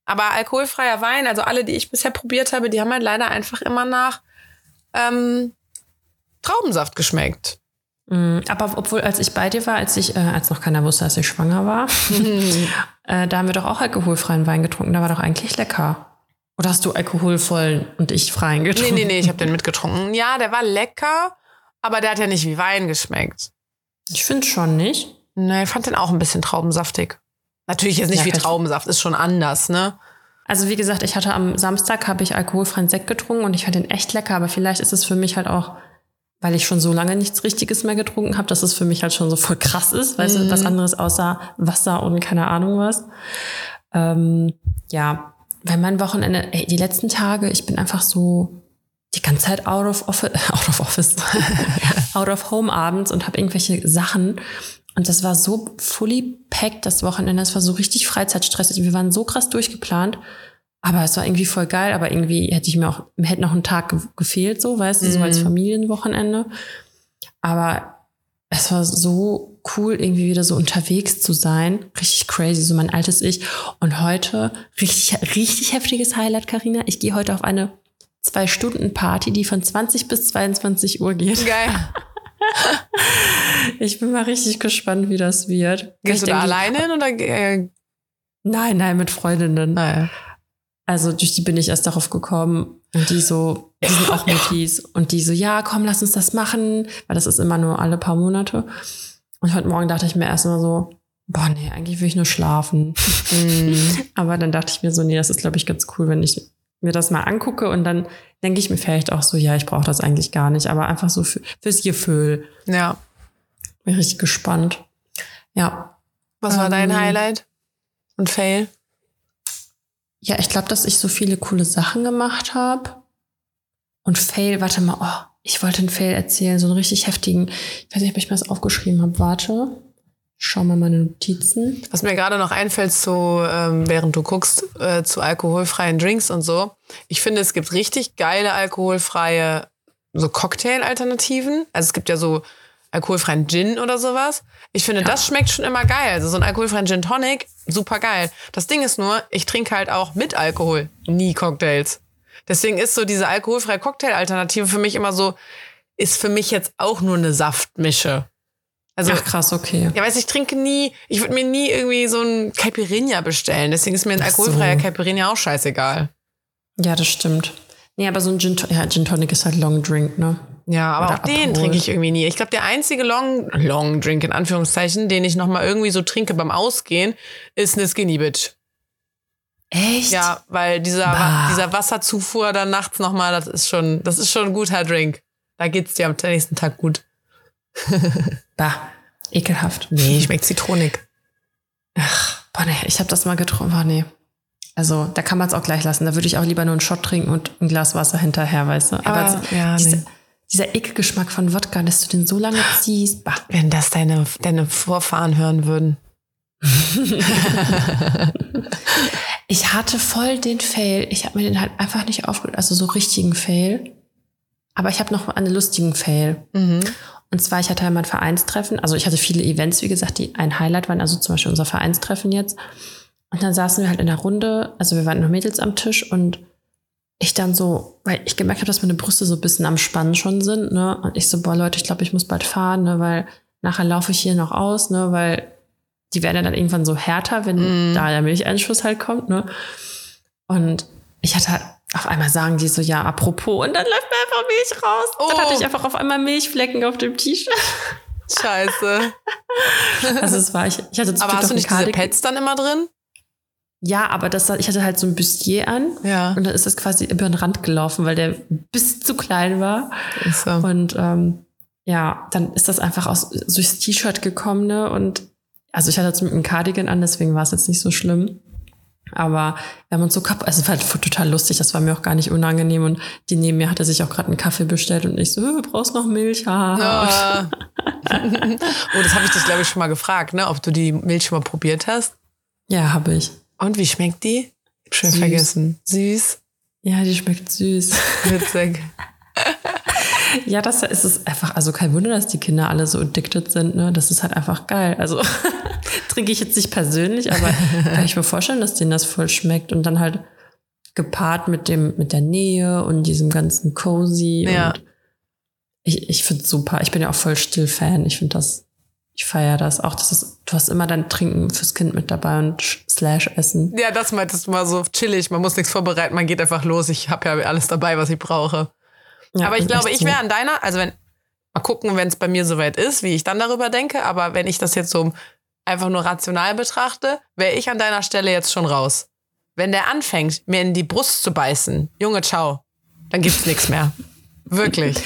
Aber alkoholfreier Wein, also alle, die ich bisher probiert habe, die haben halt leider einfach immer nach ähm, Traubensaft geschmeckt. Mm, Aber obwohl, als ich bei dir war, als ich, äh, als noch keiner wusste, dass ich schwanger war, äh, da haben wir doch auch alkoholfreien Wein getrunken. Da war doch eigentlich lecker. Oder hast du alkoholvollen und ich freien Nee, getrunken? nee, nee, ich habe den mitgetrunken. Ja, der war lecker, aber der hat ja nicht wie Wein geschmeckt. Ich finde schon nicht. Nee, ich fand den auch ein bisschen traubensaftig. Natürlich jetzt nicht Ja, wie Traubensaft, ist schon anders, ne? Also wie gesagt, ich hatte am Samstag habe ich alkoholfreien Sekt getrunken und ich fand den echt lecker, aber vielleicht ist es für mich halt auch, weil ich schon so lange nichts Richtiges mehr getrunken habe, dass es für mich halt schon so voll krass ist, weißt du, was anderes außer Wasser und keine Ahnung was. Ähm, ja, weil mein Wochenende, ey, die letzten Tage, ich bin einfach so die ganze Zeit out of office, out of office, out of home abends und habe irgendwelche Sachen. Und das war so fully packed, das Wochenende. Das war so richtig Freizeitstressig. Wir waren so krass durchgeplant. Aber es war irgendwie voll geil. Aber irgendwie hätte ich mir auch, mir hätte noch ein Tag ge gefehlt, so, weißt du, so als Mhm. Familienwochenende. Aber es war so cool, irgendwie wieder so unterwegs zu sein. Richtig crazy, so mein altes Ich. Und heute, richtig, richtig heftiges Highlight, Karina. Ich gehe heute auf eine Zwei-Stunden-Party, die von 20 bis 22 Uhr geht. Geil. Ich bin mal richtig gespannt, wie das wird. Gehst Ich du da alleine hin oder? Äh, Nein, nein, mit Freundinnen. naja. Also durch die bin ich erst darauf gekommen. Und die so, die sind auch Muttis. Und die so, ja, komm, lass uns das machen. Weil das ist immer nur alle paar Monate. Und heute Morgen dachte ich mir erst mal so, boah, nee, eigentlich will ich nur schlafen. Mhm. Aber dann dachte ich mir so, nee, das ist, glaube ich, ganz cool, wenn ich mir das mal angucke. Und dann denke ich mir vielleicht auch so, ja, ich brauche das eigentlich gar nicht. Aber einfach so für, fürs Gefühl. Ja. Bin richtig gespannt. Ja. Was war dein Ähm, Highlight? Und Fail? Ja, ich glaube, dass ich so viele coole Sachen gemacht habe. Und Fail, warte mal, oh, ich wollte einen Fail erzählen, so einen richtig heftigen. Ich weiß nicht, ob ich mir das aufgeschrieben habe. Warte. Schau mal meine Notizen. Was mir gerade noch einfällt, zu, ähm, während du guckst, äh, zu alkoholfreien Drinks und so. Ich finde, es gibt richtig geile alkoholfreie so Cocktail-Alternativen. Also es gibt ja so alkoholfreien Gin oder sowas. Ich finde, das schmeckt schon immer geil. Also so ein alkoholfreien Gin Tonic, super geil. Das Ding ist nur, ich trinke halt auch mit Alkohol nie Cocktails. Deswegen ist so diese alkoholfreie Cocktail-Alternative für mich immer so, ist für mich jetzt auch nur eine Saftmische. Also Ach krass, okay. ja, weißt du, ich trinke nie, ich würde mir nie irgendwie so ein Caipirinha bestellen. Deswegen ist mir ein Ach so. alkoholfreier Caipirinha auch scheißegal. Ja, das stimmt. Nee, aber so ein Gin, ja, Gin Tonic ist halt Long Drink, ne? Ja, aber Oder auch den trinke ich irgendwie nie. Ich glaube, der einzige Long, Long Drink in Anführungszeichen, den ich noch mal irgendwie so trinke beim Ausgehen, ist eine Skinny Bitch. Echt? Ja, weil dieser, Bah. dieser Wasserzufuhr dann nachts noch mal, das ist schon, das ist schon ein guter Drink. Da geht's dir am nächsten Tag gut. Bah, ekelhaft. Nee, schmeckt zitronig. Boah, nee, ich habe das mal getrunken. Boah, nee. Also, da kann man es auch gleich lassen. Da würde ich auch lieber nur einen Shot trinken und ein Glas Wasser hinterher, weißt du. Aber, Aber ja, diese, nee. dieser Ekelgeschmack von Wodka, dass du den so lange ziehst, bah. Wenn das deine, deine Vorfahren hören würden. Ich hatte voll den Fail. Ich habe mir den halt einfach nicht aufgehört, also so richtigen Fail. Aber ich habe noch einen lustigen Fail. Mhm. Und zwar, ich hatte einmal ein Vereinstreffen. Also ich hatte viele Events, wie gesagt, die ein Highlight waren. Also zum Beispiel unser Vereinstreffen jetzt. Und dann saßen wir halt in der Runde. Also wir waren noch Mädels am Tisch und ich dann so, weil ich gemerkt habe, dass meine Brüste so ein bisschen am Spannen schon sind. Ne? Und ich so, boah Leute, ich glaube, ich muss bald fahren, ne? weil nachher laufe ich hier noch aus, ne? weil die werden ja dann irgendwann so härter, wenn Mhm. da der Milcheinschuss halt kommt. Ne? Und ich hatte halt, auf einmal sagen die so, ja, apropos, und dann läuft mir einfach Milch raus. Dann Oh. hatte ich einfach auf einmal Milchflecken auf dem T-Shirt. Scheiße. Also es war, ich, ich hatte zum Aber Glück hast du nicht einen diese Cardigan. Pads dann immer drin? Ja, aber das, ich hatte halt so ein Bustier an. Ja. Und dann ist das quasi über den Rand gelaufen, weil der bis zu klein war. Ist so. Und ähm, ja, dann ist das einfach aus, durchs T-Shirt gekommen, ne? Und also ich hatte zum einen Cardigan an, deswegen war es jetzt nicht so schlimm. Aber wir haben uns so kaputt, also es war halt total lustig, das war mir auch gar nicht unangenehm. Und die neben mir hatte sich auch gerade einen Kaffee bestellt und ich so, "Äh, brauchst noch Milch? Haha. Ja. oh, das habe ich dich, glaube ich, schon mal gefragt, ne? ob du die Milch schon mal probiert hast. Ja, habe ich. Und wie schmeckt die? Ich hab schon Süß. vergessen. Süß. Ja, die schmeckt süß. Witzig. Ja, das ist es einfach, also kein Wunder, dass die Kinder alle so addicted sind, ne? Das ist halt einfach geil. Also trinke ich jetzt nicht persönlich, aber kann ich mir vorstellen, dass denen das voll schmeckt und dann halt gepaart mit dem, mit der Nähe und diesem ganzen Cozy. Ja. Und ich, ich finde super. Ich bin ja auch voll Still-Fan. Ich finde das, ich feiere das. Auch das ist, du hast immer dein Trinken fürs Kind mit dabei und slash Essen. Ja, das meintest du mal so chillig. Man muss nichts vorbereiten, man geht einfach los. Ich habe ja alles dabei, was ich brauche. Ja, aber ich glaube, ich wäre an deiner, also wenn, mal gucken, wenn es bei mir soweit ist, wie ich dann darüber denke, aber wenn ich das jetzt so einfach nur rational betrachte, wäre ich an deiner Stelle jetzt schon raus. Wenn der anfängt, mir in die Brust zu beißen, Junge, ciao, dann gibt's nichts mehr. Wirklich.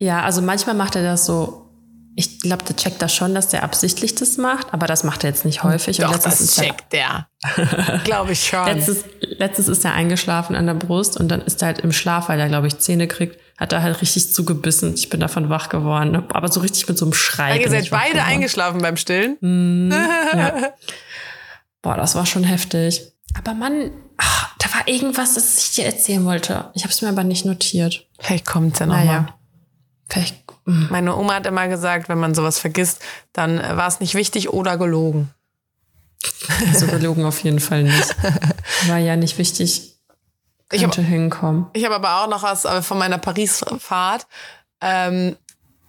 Ja, also manchmal macht er das so. Ich glaube, der checkt das schon, dass der absichtlich das macht, aber das macht er jetzt nicht häufig. Und Doch, letztens das checkt der. glaube ich schon. Letztes, letztens ist er eingeschlafen an der Brust und dann ist er halt im Schlaf, weil er, glaube ich, Zähne kriegt, hat er halt richtig zugebissen. Ich bin davon wach geworden, aber so richtig mit so einem Schrei. Ihr seid beide geworden. eingeschlafen beim Stillen. Mhm, ja. Boah, das war schon heftig. Aber Mann, ach, da war irgendwas, das ich dir erzählen wollte. Ich habe es mir aber nicht notiert. Vielleicht kommt's ja noch mal. Naja. Vielleicht. Meine Oma hat immer gesagt, wenn man sowas vergisst, dann äh, war es nicht wichtig oder gelogen. So gelogen auf jeden Fall nicht. War ja nicht wichtig. Ich hab- hinkommen. Ich habe aber auch noch was äh, von meiner Paris-Fahrt. Ähm,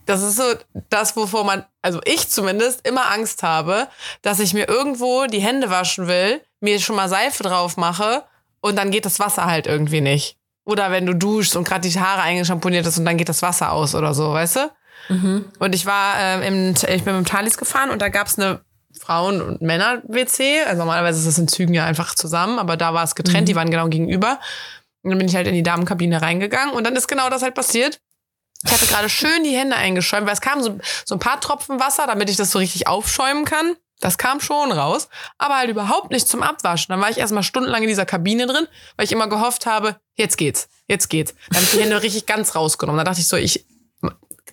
das ist so das, wovor man, also ich zumindest, immer Angst habe, dass ich mir irgendwo die Hände waschen will, mir schon mal Seife drauf mache und dann geht das Wasser halt irgendwie nicht. Oder wenn du duschst und gerade die Haare eingeschamponiert hast und dann geht das Wasser aus oder so, weißt du? Und ich war ähm, im, ich bin mit dem Thalys gefahren und da gab's eine Frauen- und Männer-WC. Also normalerweise ist das in Zügen ja einfach zusammen, aber da war es getrennt, die waren genau gegenüber. Und dann bin ich halt in die Damenkabine reingegangen und dann ist genau das halt passiert. Ich hatte gerade schön die Hände eingeschäumt, weil es kam so, so ein paar Tropfen Wasser, damit ich das so richtig aufschäumen kann. Das kam schon raus, aber halt überhaupt nicht zum Abwaschen. Dann war ich erstmal stundenlang in dieser Kabine drin, weil ich immer gehofft habe, jetzt geht's, jetzt geht's. Dann habe ich die Hände richtig ganz rausgenommen. Da dachte ich so, ich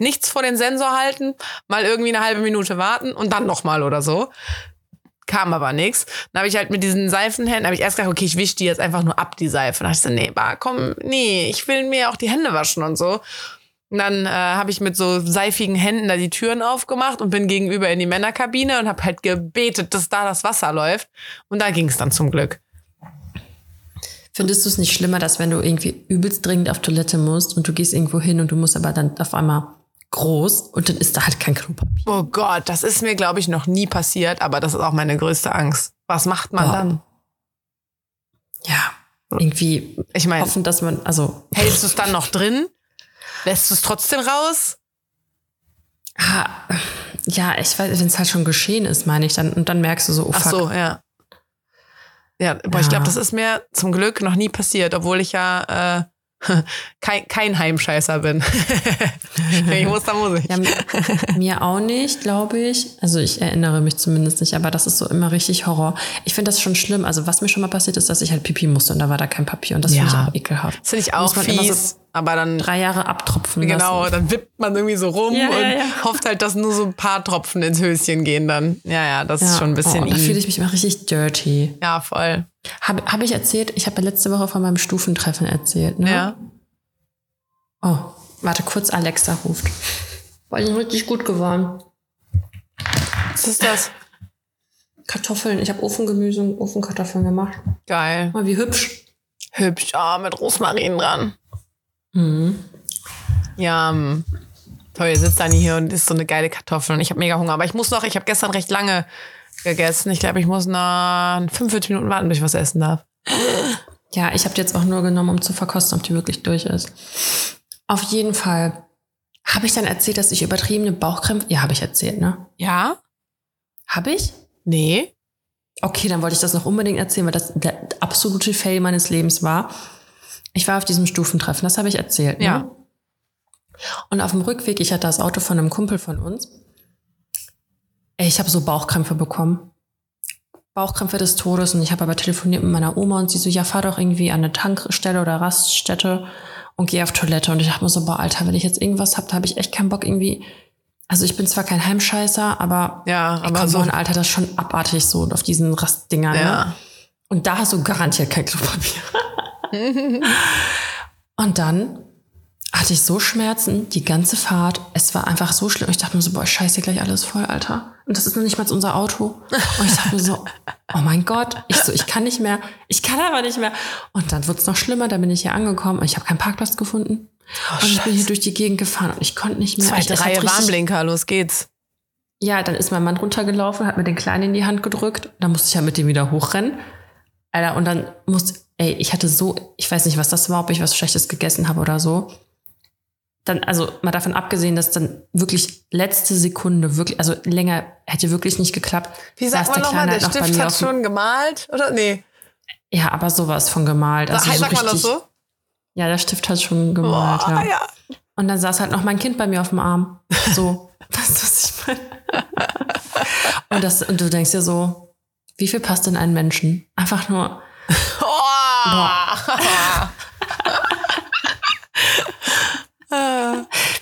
nichts vor den Sensor halten, mal irgendwie eine halbe Minute warten und dann nochmal oder so. Kam aber nichts. Dann habe ich halt mit diesen Seifenhänden, habe ich erst gedacht, okay, ich wische die jetzt einfach nur ab, die Seife. Dann dachte ich so, nee, bah, komm, nee, ich will mir auch die Hände waschen und so. Und dann äh, habe ich mit so seifigen Händen da die Türen aufgemacht und bin gegenüber in die Männerkabine und habe halt gebetet, dass da das Wasser läuft. Und da ging es dann zum Glück. Findest du es nicht schlimmer, dass wenn du irgendwie übelst dringend auf Toilette musst und du gehst irgendwo hin und du musst aber dann auf einmal groß und dann ist da halt kein Klopapier. Oh Gott, das ist mir, glaube ich, noch nie passiert, aber das ist auch meine größte Angst. Was macht man Boah. dann? Ja, irgendwie Ich meine, hoffen, dass man, also, hältst du es dann noch drin? Lässt du es trotzdem raus? ah, ja, ich weiß, wenn es halt schon geschehen ist, meine ich dann, und dann merkst du so, oh Ach fuck. so, ja. Ja, aber ich Ja. glaube, das ist mir zum Glück noch nie passiert, obwohl ich ja äh, kein, kein Heimscheißer bin. Wenn ich muss, dann muss ich. Ja, mir auch nicht, glaube ich. Also ich erinnere mich zumindest nicht, aber das ist so immer richtig Horror. Ich finde das schon schlimm. Also was mir schon mal passiert ist, dass ich halt Pipi musste und da war da kein Papier und das finde ich auch ekelhaft. Das finde ich auch fies. so aber dann, drei Jahre abtropfen genau, lassen. dann wippt man irgendwie so rum Ja, und ja, ja. hofft halt, dass nur so ein paar Tropfen ins Höschen gehen dann. Ja, ja, das ist Ja. schon ein bisschen oh, da fühle ich mich immer richtig dirty. Ja, voll. Habe hab ich erzählt, ich habe ja letzte Woche von meinem Stufentreffen erzählt, ne? Ja. Oh, warte, kurz Alexa ruft. Die sind richtig gut geworden. Was ist das? Kartoffeln, ich habe Ofengemüse und Ofenkartoffeln gemacht. Geil. Mal wie hübsch. Hübsch. Ah, mit Rosmarin dran. Mhm. Ja, toll, ihr sitzt dann hier und isst so eine geile Kartoffel und ich habe mega Hunger. Aber ich muss noch, ich habe gestern recht lange gegessen. Ich glaube, ich muss noch 45 Minuten warten, bis ich was essen darf. Ja, ich habe die jetzt auch nur genommen, um zu verkosten, ob die wirklich durch ist. Auf jeden Fall. Habe ich dann erzählt, dass ich übertriebene Bauchkrämpfe... Ja, habe ich erzählt, ne? Ja? Habe ich? Nee. Okay, dann wollte ich das noch unbedingt erzählen, weil das der absolute Fail meines Lebens war. Ich war auf diesem Stufentreffen, das habe ich erzählt. Ne? Ja. Und auf dem Rückweg, ich hatte das Auto von einem Kumpel von uns. Ey, ich habe so Bauchkrämpfe bekommen. Bauchkrämpfe des Todes. Und ich habe aber telefoniert mit meiner Oma und sie so, ja, fahr doch irgendwie an eine Tankstelle oder Raststätte und geh auf Toilette. Und ich dachte mir so, boah, Alter, wenn ich jetzt irgendwas hab, da habe ich echt keinen Bock irgendwie. Also ich bin zwar kein Heimscheißer, aber Ja, Ey, aber come so. on, Alter, das ist schon abartig so auf diesen Rastdingern. Ne? Ja. Und da hast du garantiert kein Klopapier. Und dann hatte ich so Schmerzen, die ganze Fahrt. Es war einfach so schlimm. Ich dachte mir so, boah, scheiße, gleich alles voll, Alter. Und das ist noch nicht mal unser Auto. Und ich dachte mir so, oh mein Gott. Ich so, ich kann nicht mehr. Ich kann aber nicht mehr. Und dann wird's noch schlimmer. Da bin ich hier angekommen und ich habe keinen Parkplatz gefunden. und ich bin hier durch die Gegend gefahren und ich konnte nicht mehr. ich, Zweite Reihe Warnblinker, los geht's. ja, dann ist mein Mann runtergelaufen, hat mir den Kleinen in die Hand gedrückt. Dann musste ich ja mit dem wieder hochrennen. Alter, und dann musste, ey, ich hatte so, ich weiß nicht, was das war, ob ich was Schlechtes gegessen habe oder so. Dann, also mal davon abgesehen, dass dann wirklich letzte Sekunde, wirklich, also länger hätte wirklich nicht geklappt. Wie sagt man nochmal, der halt noch bei Stift hat schon gemalt? Oder? Nee. Ja, aber sowas von gemalt. Also sagt so man das richtig- so? Ja, der Stift hat schon gemalt, Boah, ja. ja. Und dann saß halt noch mein Kind bei mir auf dem Arm. So, weißt du, was ich meine? Und, das, und du denkst dir so, wie viel passt in einen Menschen? Einfach nur, Oh.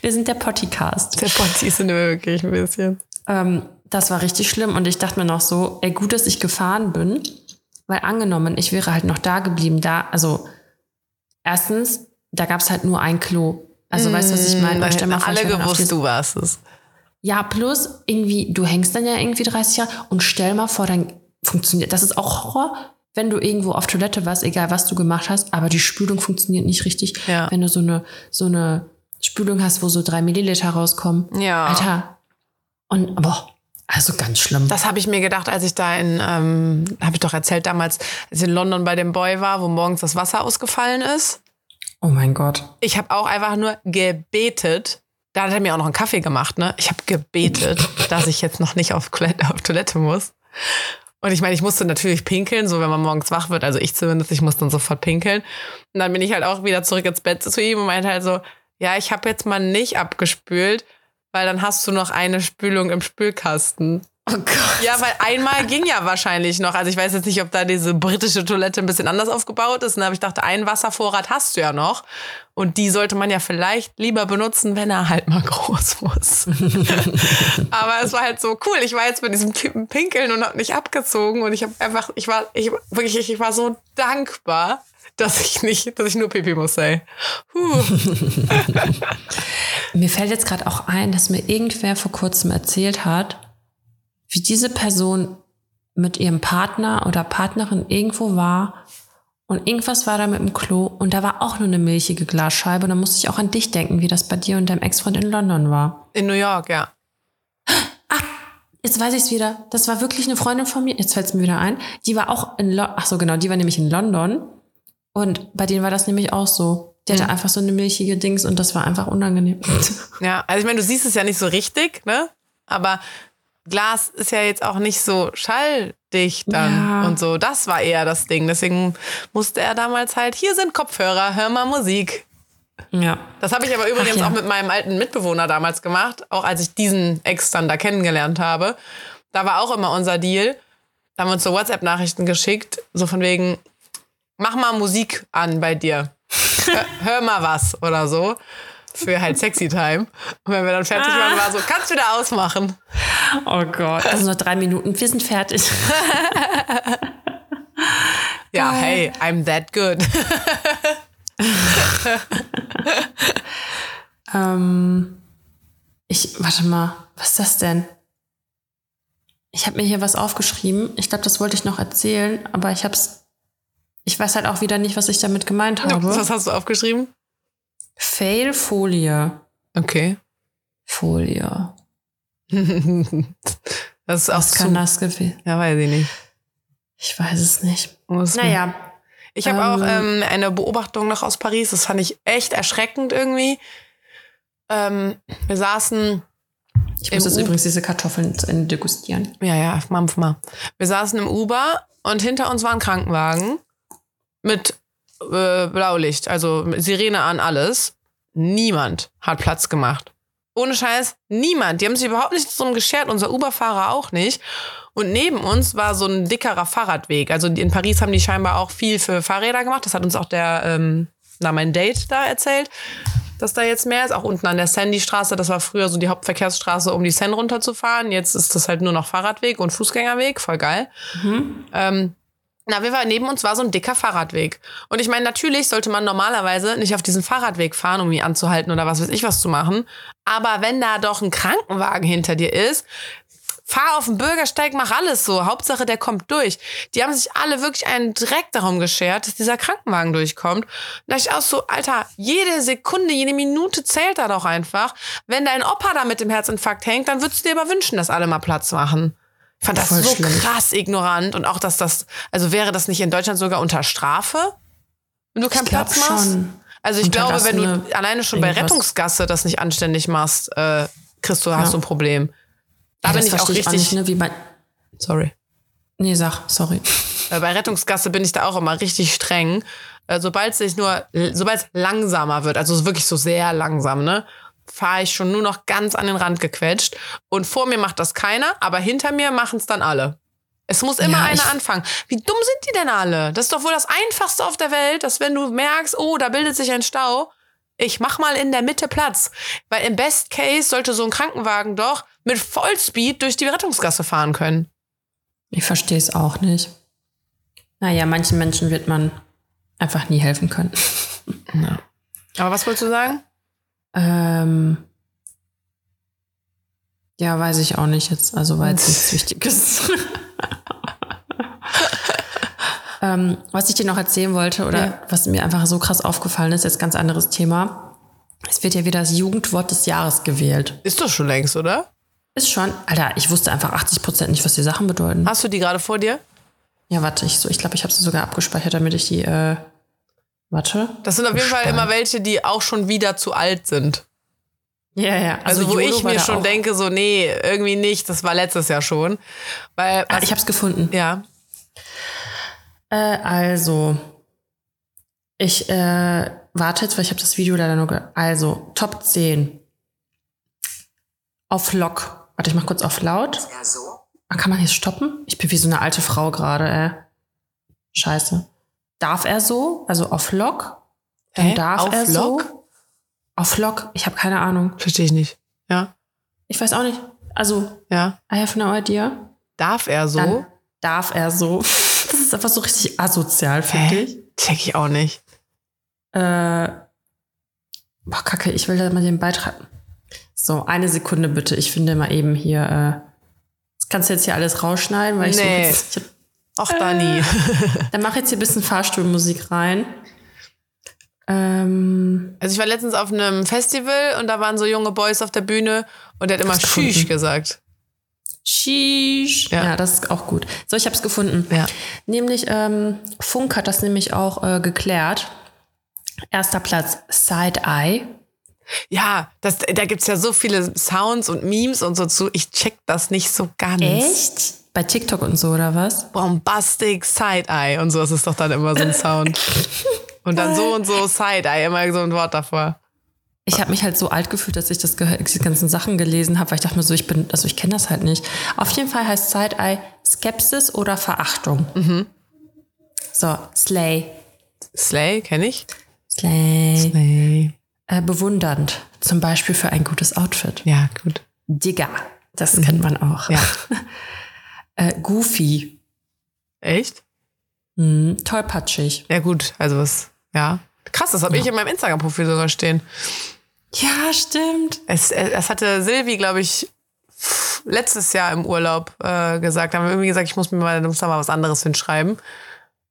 wir sind der Pottycast. Der Potti sind wir wirklich ein bisschen. Ähm, das war richtig schlimm und ich dachte mir noch so, ey, gut, dass ich gefahren bin, weil angenommen, ich wäre halt noch da geblieben, da, also erstens, da gab es halt nur ein Klo. Also weißt du, was ich meine? Weil stell hätten alle gewusst, du warst es. Ja, plus irgendwie, du hängst dann ja irgendwie 30 Jahre und stell mal vor, dann funktioniert, das ist auch Horror, wenn du irgendwo auf Toilette warst, egal was du gemacht hast, aber die Spülung funktioniert nicht richtig. Ja. Wenn du so eine, so eine Spülung hast, wo so drei Milliliter rauskommen. Ja. Alter. Und, boah, also ganz schlimm. Das habe ich mir gedacht, als ich da in, ähm, habe ich doch erzählt damals, als ich in London bei dem Boy war, wo morgens das Wasser ausgefallen ist. oh mein Gott. Ich habe auch einfach nur gebetet. Da hat er mir auch noch einen Kaffee gemacht, ne? Ich habe gebetet, dass ich jetzt noch nicht auf Toilette, auf Toilette muss. Und ich meine, ich musste natürlich pinkeln, so wenn man morgens wach wird, also ich zumindest, ich musste dann sofort pinkeln. Und dann bin ich halt auch wieder zurück ins Bett zu ihm und meinte halt so, ja, ich habe jetzt mal nicht abgespült, weil dann hast du noch eine Spülung im Spülkasten. Oh Gott. Ja, weil einmal ging ja wahrscheinlich noch. Also ich weiß jetzt nicht, ob da diese britische Toilette ein bisschen anders aufgebaut ist. Aber ich dachte, einen Wasservorrat hast du ja noch. Und die sollte man ja vielleicht lieber benutzen, wenn er halt mal groß muss. Aber es war halt so cool. Ich war jetzt mit diesem Typen pinkeln und hab nicht abgezogen. Und ich habe einfach, ich war, ich wirklich, ich war so dankbar, dass ich nicht, dass ich nur Pipi muss, ey. Huh. Mir fällt jetzt gerade auch ein, dass mir irgendwer vor kurzem erzählt hat, wie diese Person mit ihrem Partner oder Partnerin irgendwo war und irgendwas war da mit dem Klo und da war auch nur eine milchige Glasscheibe und da musste ich auch an dich denken, wie das bei dir und deinem Ex-Freund in London war. In New York, ja. Jetzt weiß ich es wieder. Das war wirklich eine Freundin von mir. Jetzt fällt es mir wieder ein. Die war auch in London. Ach so, genau. Die war nämlich in London. Und bei denen war das nämlich auch so. Die hatte einfach so eine milchige Dings und das war einfach unangenehm. Ja, also ich meine, du siehst es ja nicht so richtig, ne? Aber Glas ist ja jetzt auch nicht so schalldicht dicht dann Ja. und so. Das war eher das Ding. Deswegen musste er damals halt, hier sind Kopfhörer, hör mal Musik. Ja. Das habe ich aber übrigens ja. auch mit meinem alten Mitbewohner damals gemacht, auch als ich diesen Ex dann da kennengelernt habe. Da war auch immer unser Deal. Da haben wir uns so WhatsApp-Nachrichten geschickt, so von wegen, mach mal Musik an bei dir. hör, hör mal was oder so. Für halt Sexy Time. Und wenn wir dann fertig waren, war so, kannst du wieder ausmachen. Oh Gott. Das sind noch drei Minuten. Wir sind fertig. Ja, hey, I'm that good. ähm, ich, warte mal, was ist das denn? Ich habe mir hier was aufgeschrieben. Ich glaube, das wollte ich noch erzählen, aber ich habe es. Ich weiß halt auch wieder nicht, was ich damit gemeint habe. Was hast du aufgeschrieben? Fail-Folie. Okay. Folie. Das ist auch Was kann das gewesen? Ja, weiß ich nicht. Ich weiß es nicht. Muss Naja, Ich habe Ähm, auch ähm, eine Beobachtung noch aus Paris. Das fand ich echt erschreckend irgendwie. Ähm, wir saßen, ich muss jetzt U- übrigens diese Kartoffeln zu Ende degustieren. ja, ja, mampf mal. Wir saßen im Uber und hinter uns war ein Krankenwagen mit äh, Blaulicht, also Sirene an, alles. Niemand hat Platz gemacht. Ohne Scheiß, niemand. Die haben sich überhaupt nicht drum geschert, unser Uber-Fahrer auch nicht. Und neben uns war so ein dickerer Fahrradweg. Also in Paris haben die scheinbar auch viel für Fahrräder gemacht. Das hat uns auch der, ähm, na, mein Date da erzählt, dass da jetzt mehr ist. Auch unten an der Sandy-Straße, das war früher so die Hauptverkehrsstraße, um die Seine runterzufahren. Jetzt ist das halt nur noch Fahrradweg und Fußgängerweg. Voll geil. Ähm, na, wir waren neben uns war so ein dicker Fahrradweg. Und ich meine, natürlich sollte man normalerweise nicht auf diesen Fahrradweg fahren, um ihn anzuhalten oder was weiß ich was zu machen. Aber wenn da doch ein Krankenwagen hinter dir ist, fahr auf den Bürgersteig, mach alles so. Hauptsache, der kommt durch. Die haben sich alle wirklich einen Dreck darum geschert, dass dieser Krankenwagen durchkommt. Und da ich auch so, Alter, jede Sekunde, jede Minute zählt da doch einfach. Wenn dein Opa da mit dem Herzinfarkt hängt, dann würdest du dir aber wünschen, dass alle mal Platz machen. Ich fand das Voll so schlimm. krass ignorant und auch, dass das, also wäre das nicht in Deutschland sogar unter Strafe, wenn du keinen Ich Platz machst? schon. Also ich glaube, wenn du alleine schon bei. Rettungsgasse das nicht anständig machst, äh, kriegst du, hast du ein Problem. Da Ja, bin ich auch richtig, nicht, ne? Wie bei, sorry. nee, sag, sorry. Äh, bei Rettungsgasse bin ich da auch immer richtig streng. Äh, sobald es sich nur, sobald es langsamer wird, also wirklich so sehr langsam, ne, fahre ich schon nur noch ganz an den Rand gequetscht. Und vor mir macht das keiner, aber hinter mir machen es dann alle. Es muss immer Ja, einer anfangen. Wie dumm sind die denn alle? Das ist doch wohl das Einfachste auf der Welt, dass wenn du merkst, oh, da bildet sich ein Stau, ich mach mal in der Mitte Platz. Weil im Best Case sollte so ein Krankenwagen doch mit Vollspeed durch die Rettungsgasse fahren können. Ich verstehe es auch nicht. Naja, manchen Menschen wird man einfach nie helfen können. Aber was wolltest du sagen? Ähm, ja, weiß ich auch nicht jetzt. Also war jetzt nichts Wichtiges. ähm, was ich dir noch erzählen wollte oder Ja. was mir einfach so krass aufgefallen ist, jetzt ganz anderes Thema. Es wird ja wieder das Jugendwort des Jahres gewählt. Ist doch schon längst, oder? Ist schon, Alter, ich wusste einfach 80 Prozent nicht, was die Sachen bedeuten. Hast du die gerade vor dir? Ja, warte, ich so, ich glaube, ich habe sie sogar abgespeichert, damit ich die, äh, warte. Das sind auf jeden Fall immer welche, die auch schon wieder zu alt sind. Ja, ja. Also, wo YOLO ich mir schon auch. denke, so, nee, irgendwie nicht, das war letztes Jahr schon. Weil, Ah, was, ich habe es gefunden. ja, Äh, also, ich äh, warte jetzt, weil ich habe das Video leider nur. Ge also, Top 10. Auf Lock. Warte, ich mach kurz auf laut. Ah, Kann man hier stoppen? Ich bin wie so eine alte Frau gerade, äh. Scheiße. Darf er so? Also auf Lock? Dann Hä? darf Auf er so? Lock? Auf Lock? Ich habe keine Ahnung. verstehe ich nicht. Ja, Ich weiß auch nicht. Also, ja. I have no idea. Darf er so? Dann darf er so. Das ist einfach so richtig asozial, finde ich. Check ich auch nicht. Äh, boah, Kacke, ich will da mal den Beitrag. So, eine Sekunde bitte. Ich finde mal eben hier. Äh, das kannst du jetzt hier alles rausschneiden, weil ich Nee. so. Ich hab, Ach, Dani. dann mach jetzt hier ein bisschen Fahrstuhlmusik rein. Ähm, Also ich war letztens auf einem Festival und da waren so junge Boys auf der Bühne und der hat immer. Schüch gesagt. Sheesh. Ja. Ja. das ist auch gut. So, ich habe es gefunden. Ja. Nämlich, ähm, Funk hat das nämlich auch äh, geklärt. Erster Platz, Side-Eye. Ja, das, da gibt's ja so viele Sounds und Memes und so zu. Ich check das nicht so ganz. Echt? Bei TikTok und so, oder was? Bombastic Side-Eye und so ist es doch dann immer so ein Sound. und dann so und so Side-Eye, immer so ein Wort davor. Ich habe mich halt so alt gefühlt, dass ich das die ganzen Sachen gelesen habe, weil ich dachte mir so, ich bin, also ich kenne das halt nicht. Auf jeden Fall heißt Side-Eye Skepsis oder Verachtung. Mhm. So, Slay. Slay, kenne ich. Slay. Slay. Äh, bewundernd. Zum Beispiel für ein gutes Outfit. Ja, gut. Digger. Das kennt man auch. Ja. äh, goofy. Echt? Hm, tollpatschig. Ja, gut. Also was, ja. Krass, das habe ich in meinem Instagram-Profil sogar stehen. Ja, stimmt. Es, es hatte Silvi, glaube ich, letztes Jahr im Urlaub äh, gesagt. Da haben wir irgendwie gesagt, ich muss mir mal, muss da mal was anderes hinschreiben.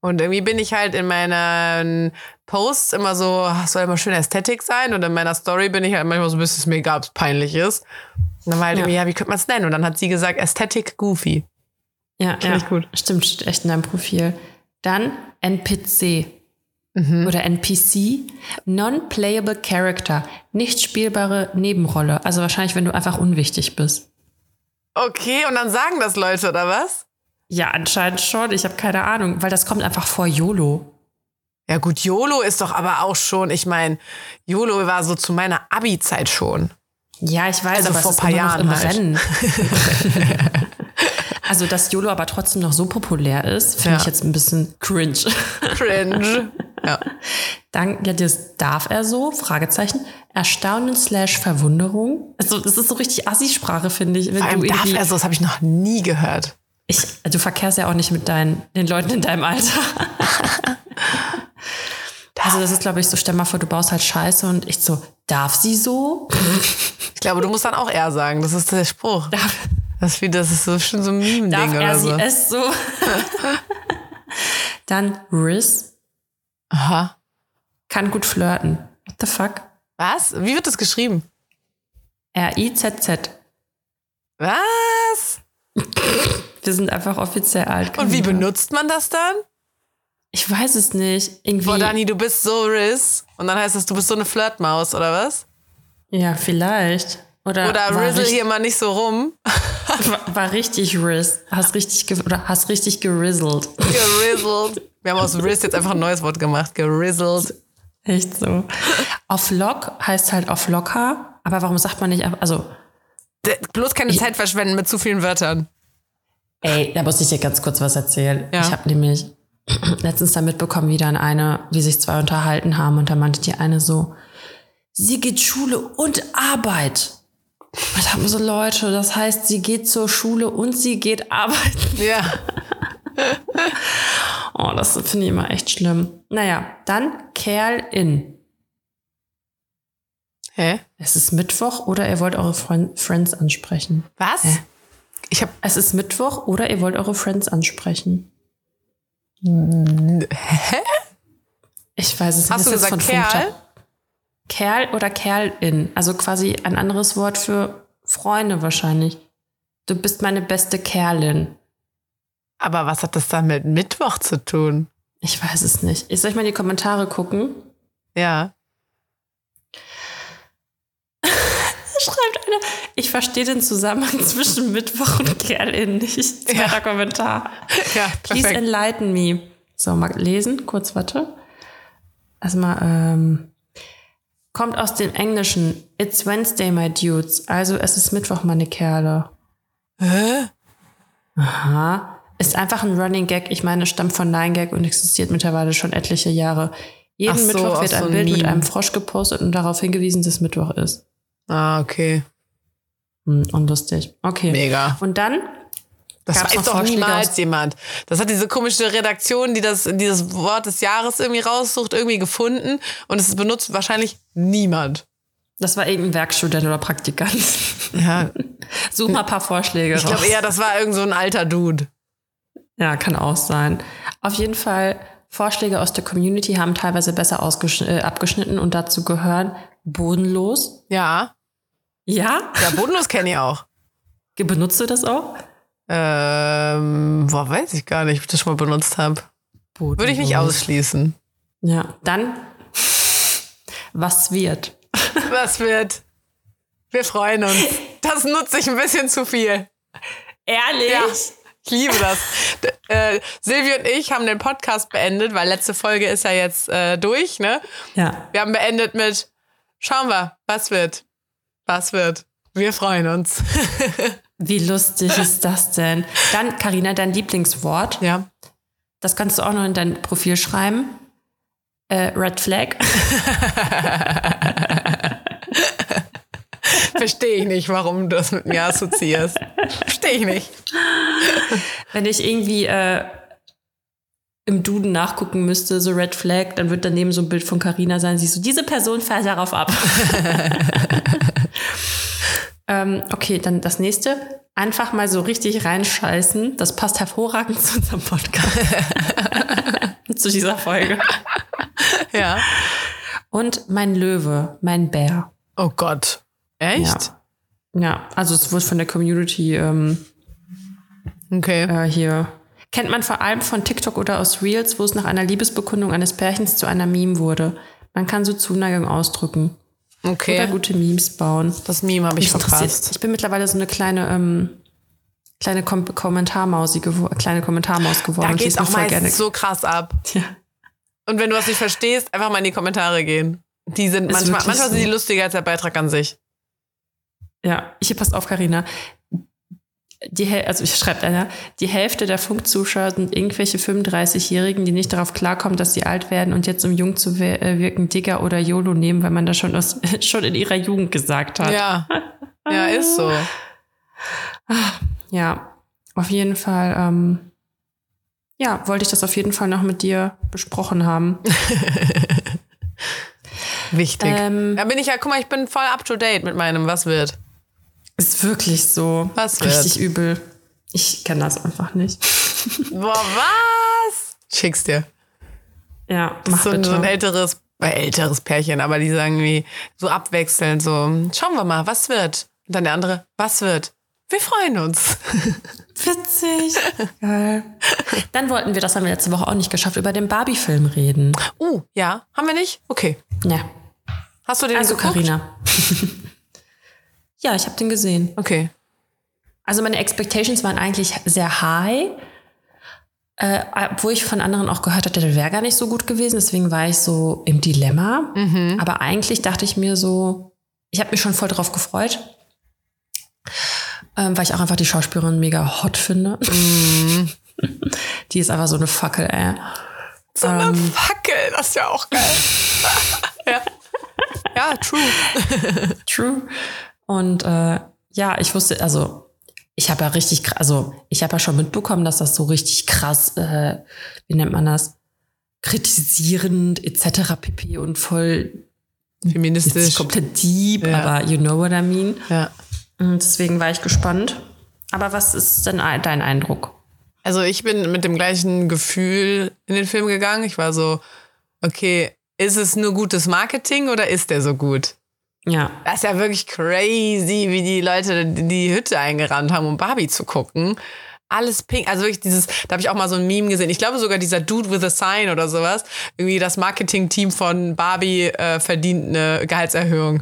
Und irgendwie bin ich halt in meinen Posts immer so, ach, soll immer schön Ästhetik sein. Und in meiner Story bin ich halt manchmal so ein bisschen, mir egal, es peinlich ist. Und dann war halt Ja. irgendwie, ja, wie könnte man es nennen? Und dann hat sie gesagt, Ästhetik Goofy. Ja, ja. ich gut. Stimmt, steht echt in deinem Profil. Dann NPC Mhm. oder NPC, Non-Playable Character, nicht spielbare Nebenrolle. Also wahrscheinlich, wenn du einfach unwichtig bist. Okay, und dann sagen das Leute, oder was? Ja, anscheinend schon. Ich habe keine Ahnung, weil das kommt einfach vor YOLO. Ja gut, YOLO ist doch aber auch schon, ich meine, YOLO war so zu meiner Abi-Zeit schon. Ja, ich weiß, Also aber vor es ist paar immer noch Jahren im halt. Rennen. also, dass YOLO aber trotzdem noch so populär ist, finde Ja. ich jetzt ein bisschen cringe. Cringe. ja. Dann, ja, das darf er so? Fragezeichen. Erstaunen slash Verwunderung. Also, das ist so richtig Assi-Sprache, finde ich. Wenn Vor allem darf er so, das habe ich noch nie gehört. Ich, du verkehrst ja auch nicht mit deinen, den Leuten in deinem Alter. also das ist, glaube ich, so, stell mal vor, du baust halt Scheiße und ich so, darf sie so? Ich glaube, du musst dann auch er sagen. Das ist der Spruch. Darf, Das ist, wie, das ist so schon so ein Meme-Ding darf oder er sie so. es so? Dann Riz Aha. kann gut flirten. What the fuck? Was? Wie wird das geschrieben? R-I-Z-Z. Was? Wir sind einfach offiziell alt. Und wie benutzt man das dann? Ich weiß es nicht. Irgendwie. Boah, Dani, du bist so Riz. Und dann heißt es, du bist so eine Flirtmaus, oder was? ja, vielleicht. Oder, Oder Rizzle hier mal nicht so rum. War, war richtig Riz. Hast richtig, ge oder hast richtig gerizzelt. Gerizzled. Wir haben aus Riz jetzt einfach ein neues Wort gemacht. Gerizzled. Echt so. Auf Lock heißt halt auf locker, aber warum sagt man nicht, also, Bloß keine Zeit verschwenden mit zu vielen Wörtern. ey, da muss ich dir ganz kurz was erzählen. Ja. Ich habe nämlich letztens da mitbekommen, wie dann eine, wie sich zwei unterhalten haben und da meinte die eine so, sie geht Schule und Arbeit. Da haben so Leute, das heißt, sie geht zur Schule und sie geht arbeiten. Ja. Oh, das finde ich immer echt schlimm. Naja, dann Kerl in. Hä? Es ist Mittwoch oder ihr wollt eure Fren- Friends ansprechen. Was? Hä? Ich hab. Es ist Mittwoch oder ihr wollt eure Friends ansprechen. Hä? Ich weiß es nicht. Hast du gesagt von Funkta- Kerl? Oder Kerlin. Also quasi ein anderes Wort für Freunde wahrscheinlich. Du bist meine beste Kerlin. Aber was hat das dann mit Mittwoch zu tun? Ich weiß es nicht. Ich soll ich mal in die Kommentare gucken? Ja. Schreibt einer, ich verstehe den Zusammenhang zwischen Mittwoch und Kerlin nicht. Zweiter Kommentar. Ja, Please perfekt. enlighten me. So, mal lesen, kurz, warte. Erstmal, ähm, kommt aus dem Englischen. It's Wednesday, my dudes. Also, es ist Mittwoch, meine Kerle. Hä? Aha. Ist einfach ein Running Gag. Ich meine, es stammt von Nine Gag und existiert mittlerweile schon etliche Jahre. Jeden so, Mittwoch wird ein so Bild mit Meme. einem Frosch gepostet und darauf hingewiesen, dass Mittwoch ist. Ah, okay. Hm, unlustig. Okay. Mega. Und dann Das Gab's weiß doch niemals aus- jemand. Das hat diese komische Redaktion, die das, die das Wort des Jahres irgendwie raussucht, irgendwie gefunden. Und es benutzt wahrscheinlich niemand. Das war irgendein Werkstudent oder Praktikant. Ja. Such mal ein paar Vorschläge Ich glaube eher, das war irgend so ein alter Dude. Ja, kann auch sein. Auf jeden Fall, Vorschläge aus der Community haben teilweise besser äh, abgeschnitten und dazu gehören bodenlos. Ja. Ja? Ja, bodenlos kenne ich auch. Benutzt du das auch? Ähm, boah, weiß ich gar nicht, ob ich das schon mal benutzt habe. Würde ich nicht ausschließen. Ja, dann, was wird? Was wird? Wir freuen uns. Das nutze ich ein bisschen zu viel. Ehrlich? Ja. Ich liebe das. äh, Silvi und ich haben den Podcast beendet, weil letzte Folge ist ja jetzt äh, durch, ne? Ja. Wir haben beendet mit Schauen wir, was wird? Was wird? Wir freuen uns. Wie lustig ist das denn? Dann, Karina, dein Lieblingswort. ja. Das kannst du auch noch in dein Profil schreiben. Äh, Red Flag. Verstehe ich nicht, warum du das mit mir assoziierst. Verstehe ich nicht. Wenn ich irgendwie äh, im Duden nachgucken müsste, so Red Flag, dann wird daneben so ein Bild von Carina sein. Siehst du, diese Person fährt darauf ab. ähm, okay, dann das nächste. Einfach mal so richtig reinscheißen. Das passt hervorragend zu unserem Podcast. zu dieser Folge. Ja. Und mein Löwe, mein Bär. Oh Gott. Echt? Ja. Ja, also es wurde von der Community ähm, Okay. äh, hier. Kennt man vor allem von TikTok oder aus Reels, wo es nach einer Liebesbekundung eines Pärchens zu einer Meme wurde. Man kann so Zuneigung ausdrücken. Oder Okay. gute Memes bauen. Das Meme habe ich verpasst. Ich bin mittlerweile so eine kleine, ähm, kleine Kom Kommentarmausi gewo kleine Kommentarmaus geworden. Da geht auch meistens so krass ab. Ja. Und wenn du was nicht verstehst, einfach mal in die Kommentare gehen. Die sind Ist manchmal, manchmal sind die so. lustiger als der Beitrag an sich. Ja, hier passt auf, Karina. Die, also ich schreibt einer, die Hälfte der Funkzuschauer sind irgendwelche 35-Jährigen, die nicht darauf klarkommen, dass sie alt werden und jetzt, um jung zu äh, wirken, Digger oder YOLO nehmen, weil man das schon, aus, schon in ihrer Jugend gesagt hat. Ja. Ja, ist so. Ja, auf jeden Fall, ähm, ja, wollte ich das auf jeden Fall noch mit dir besprochen haben. Wichtig. Ähm, da bin ich ja, guck mal, ich bin voll up to date mit meinem Was wird. Ist wirklich so. Was wird? Richtig übel. Ich kann das einfach nicht. Boah, was? Schick's dir. Ja, Das mach ist ein, bitte. so ein älteres, äh, älteres Pärchen, aber die sagen wie so abwechselnd so, schauen wir mal, was wird? Und dann der andere, was wird? Wir freuen uns. Witzig. Geil. Dann wollten wir, das haben wir letzte Woche auch nicht geschafft, über den Barbie-Film reden. Uh, ja, haben wir nicht? Okay. Ja. Hast du den Also, geguckt? Carina. ja, ich habe den gesehen. Okay. Also meine Expectations waren eigentlich sehr high. Äh, obwohl ich von anderen auch gehört hatte, der wäre gar nicht so gut gewesen. Deswegen war ich so im Dilemma. Aber eigentlich dachte ich mir so, ich habe mich schon voll drauf gefreut. Ähm, weil ich auch einfach die Schauspielerin mega hot finde. die ist einfach so eine Fackel, ey. So eine Fackel, das ist ja auch geil. ja. ja, true. True. Und äh, ja, ich wusste, also ich habe ja richtig, also ich habe ja schon mitbekommen, dass das so richtig krass, äh, wie nennt man das, kritisierend etc. pp. und voll Feministisch. komplett deep, Ja. aber you know what I mean. Ja. Und deswegen war ich gespannt. Aber was ist denn ein- dein Eindruck? Also ich bin mit dem gleichen Gefühl in den Film gegangen. Ich war so, okay, ist es nur gutes Marketing oder ist der so gut? Ja, Das ist ja wirklich crazy, wie die Leute die Hütte eingerannt haben, um Barbie zu gucken. Alles pink. Also wirklich dieses, da habe ich auch mal so ein Meme gesehen. Ich glaube sogar dieser Dude with a Sign oder sowas. Irgendwie das Marketing-Team von Barbie äh, verdient eine Gehaltserhöhung.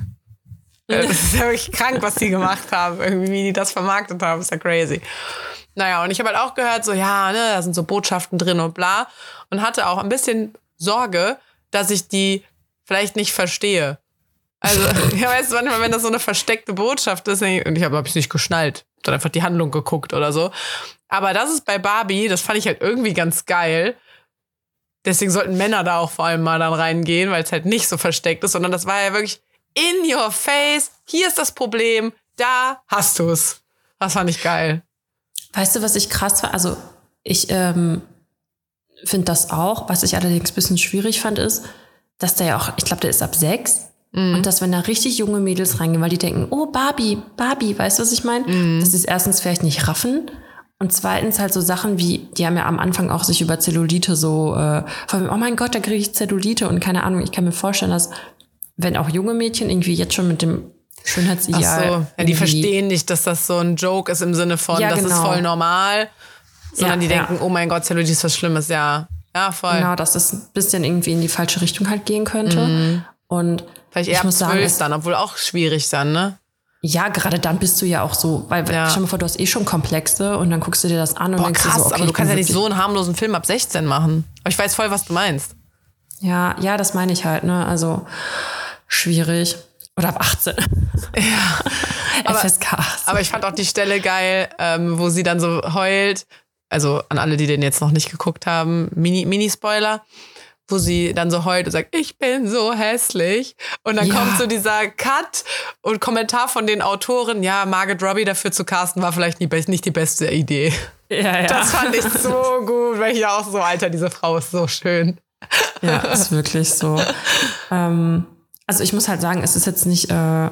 Äh, Das ist ja wirklich krank, was die gemacht haben. Irgendwie, wie die das vermarktet haben, ist ja crazy. Naja, und ich habe halt auch gehört, so, ja, ne, da sind so Botschaften drin und bla. Und hatte auch ein bisschen Sorge, dass ich die vielleicht nicht verstehe. Also, ja, weißt du, manchmal, wenn das so eine versteckte Botschaft ist, und ich habe es nicht geschnallt, dann einfach die Handlung geguckt oder so. Aber das ist bei Barbie, das fand ich halt irgendwie ganz geil. Deswegen sollten Männer da auch vor allem mal dann reingehen, weil es halt nicht so versteckt ist, sondern das war ja wirklich in your face. Hier ist das Problem, da hast du's. Das fand ich geil. Weißt du, was ich krass war? Also, ich ähm, finde das auch. Was ich allerdings ein bisschen schwierig fand, ist, dass der ja auch, ich glaube, der ist ab sechs. Und dass, wenn da richtig junge Mädels reingehen, weil die denken, oh, Barbie, Barbie, weißt du, was ich meine? Dass sie es erstens vielleicht nicht raffen. Und zweitens halt so Sachen wie, die haben ja am Anfang auch sich über Zellulite so, äh, von, oh mein Gott, da kriege ich Zellulite. Und keine Ahnung, ich kann mir vorstellen, dass, wenn auch junge Mädchen irgendwie jetzt schon mit dem Ach Schönheitsideal. so, ja, die verstehen nicht, dass das so ein Joke ist im Sinne von, Ja, das ist genau. voll normal, sondern Ja, die denken, oh mein Gott, Zellulite ist was Schlimmes, ja. Ja, voll. Genau, dass das ein bisschen irgendwie in die falsche Richtung halt gehen könnte. Und Vielleicht ich eher muss sagen, es, dann, obwohl auch schwierig dann, ne? Ja, gerade dann bist du ja auch so, weil Ja. stell mal vor, du hast eh schon Komplexe und dann guckst du dir das an und Boah, denkst krass, dir so, okay, aber du ich kannst ja nicht so einen harmlosen Film ab 16 machen. Aber ich weiß voll, was du meinst. Ja, ja, das meine ich halt, ne? Also schwierig. Oder ab 18. Ja. Aber- FSK. Aber ich fand auch die Stelle geil, ähm, wo sie dann so heult. Also an alle, die den jetzt noch nicht geguckt haben, Mini- Mini-Spoiler. Wo sie dann so heult und sagt, ich bin so hässlich. Und dann Ja. kommt so dieser Cut und Kommentar von den Autoren, ja, Margaret Robbie dafür zu casten, war vielleicht nicht die beste Idee. Ja, ja. Das fand ich so gut, weil ich auch so, Alter, diese Frau ist so schön. Ja, ist wirklich so. ähm, also ich muss halt sagen, es ist jetzt nicht, äh,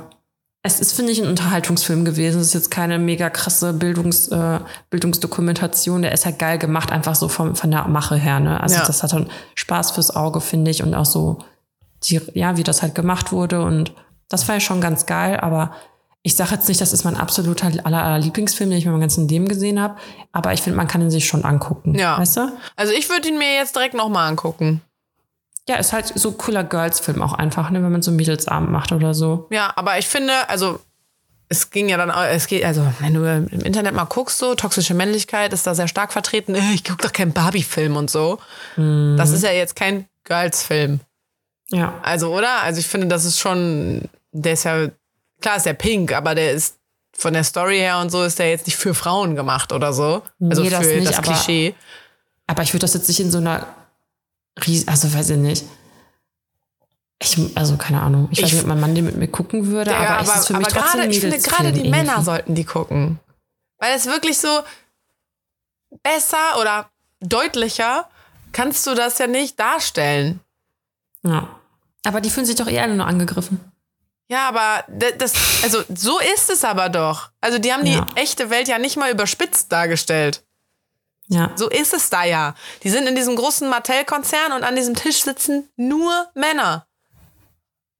es ist, finde ich, ein Unterhaltungsfilm gewesen. Es ist jetzt keine mega krasse Bildungs, äh, Bildungsdokumentation. Der ist halt geil gemacht, einfach so vom, von der Mache her. Ne? Also Ja. das hat dann Spaß fürs Auge, finde ich. Und auch so, die, ja, wie das halt gemacht wurde. Und das war ja schon ganz geil, aber ich sage jetzt nicht, das ist mein absoluter aller, aller Lieblingsfilm, den ich in meinem ganzen Leben gesehen habe. Aber ich finde, man kann ihn sich schon angucken. Ja. Weißt du? Also ich würde ihn mir jetzt direkt nochmal angucken. Ja, ist halt so cooler Girls-Film auch einfach, ne, wenn man so Mädelsabend macht oder so. Ja, aber ich finde, also es ging ja dann, auch- es geht, also wenn du im Internet mal guckst, so toxische Männlichkeit ist da sehr stark vertreten. Äh, Ich gucke doch keinen Barbie-Film und so. Das ist ja jetzt kein Girls-Film. Ja. Also, oder? Also ich finde, das ist schon, der ist ja, klar ist der pink, aber der ist von der Story her und so ist der jetzt nicht für Frauen gemacht oder so. Also Nee, für das nicht, das aber- Klischee. Aber ich würde das jetzt nicht in so einer also weiß ich nicht. Ich, also keine Ahnung. Ich, weiß Ich- nicht, ob mein Mann den mit mir gucken würde, Ja, aber, es ist für mich trotzdem ich finde, gerade die irgendwie. Männer sollten die gucken. Weil es wirklich so besser oder deutlicher kannst du das ja nicht darstellen. Ja. Aber die fühlen sich doch eher alle nur angegriffen. Ja, aber das, also so ist es aber doch. Also die haben Ja. die echte Welt ja nicht mal überspitzt dargestellt. Ja. So ist es da ja. Die sind in diesem großen Mattel-Konzern und an diesem Tisch sitzen nur Männer.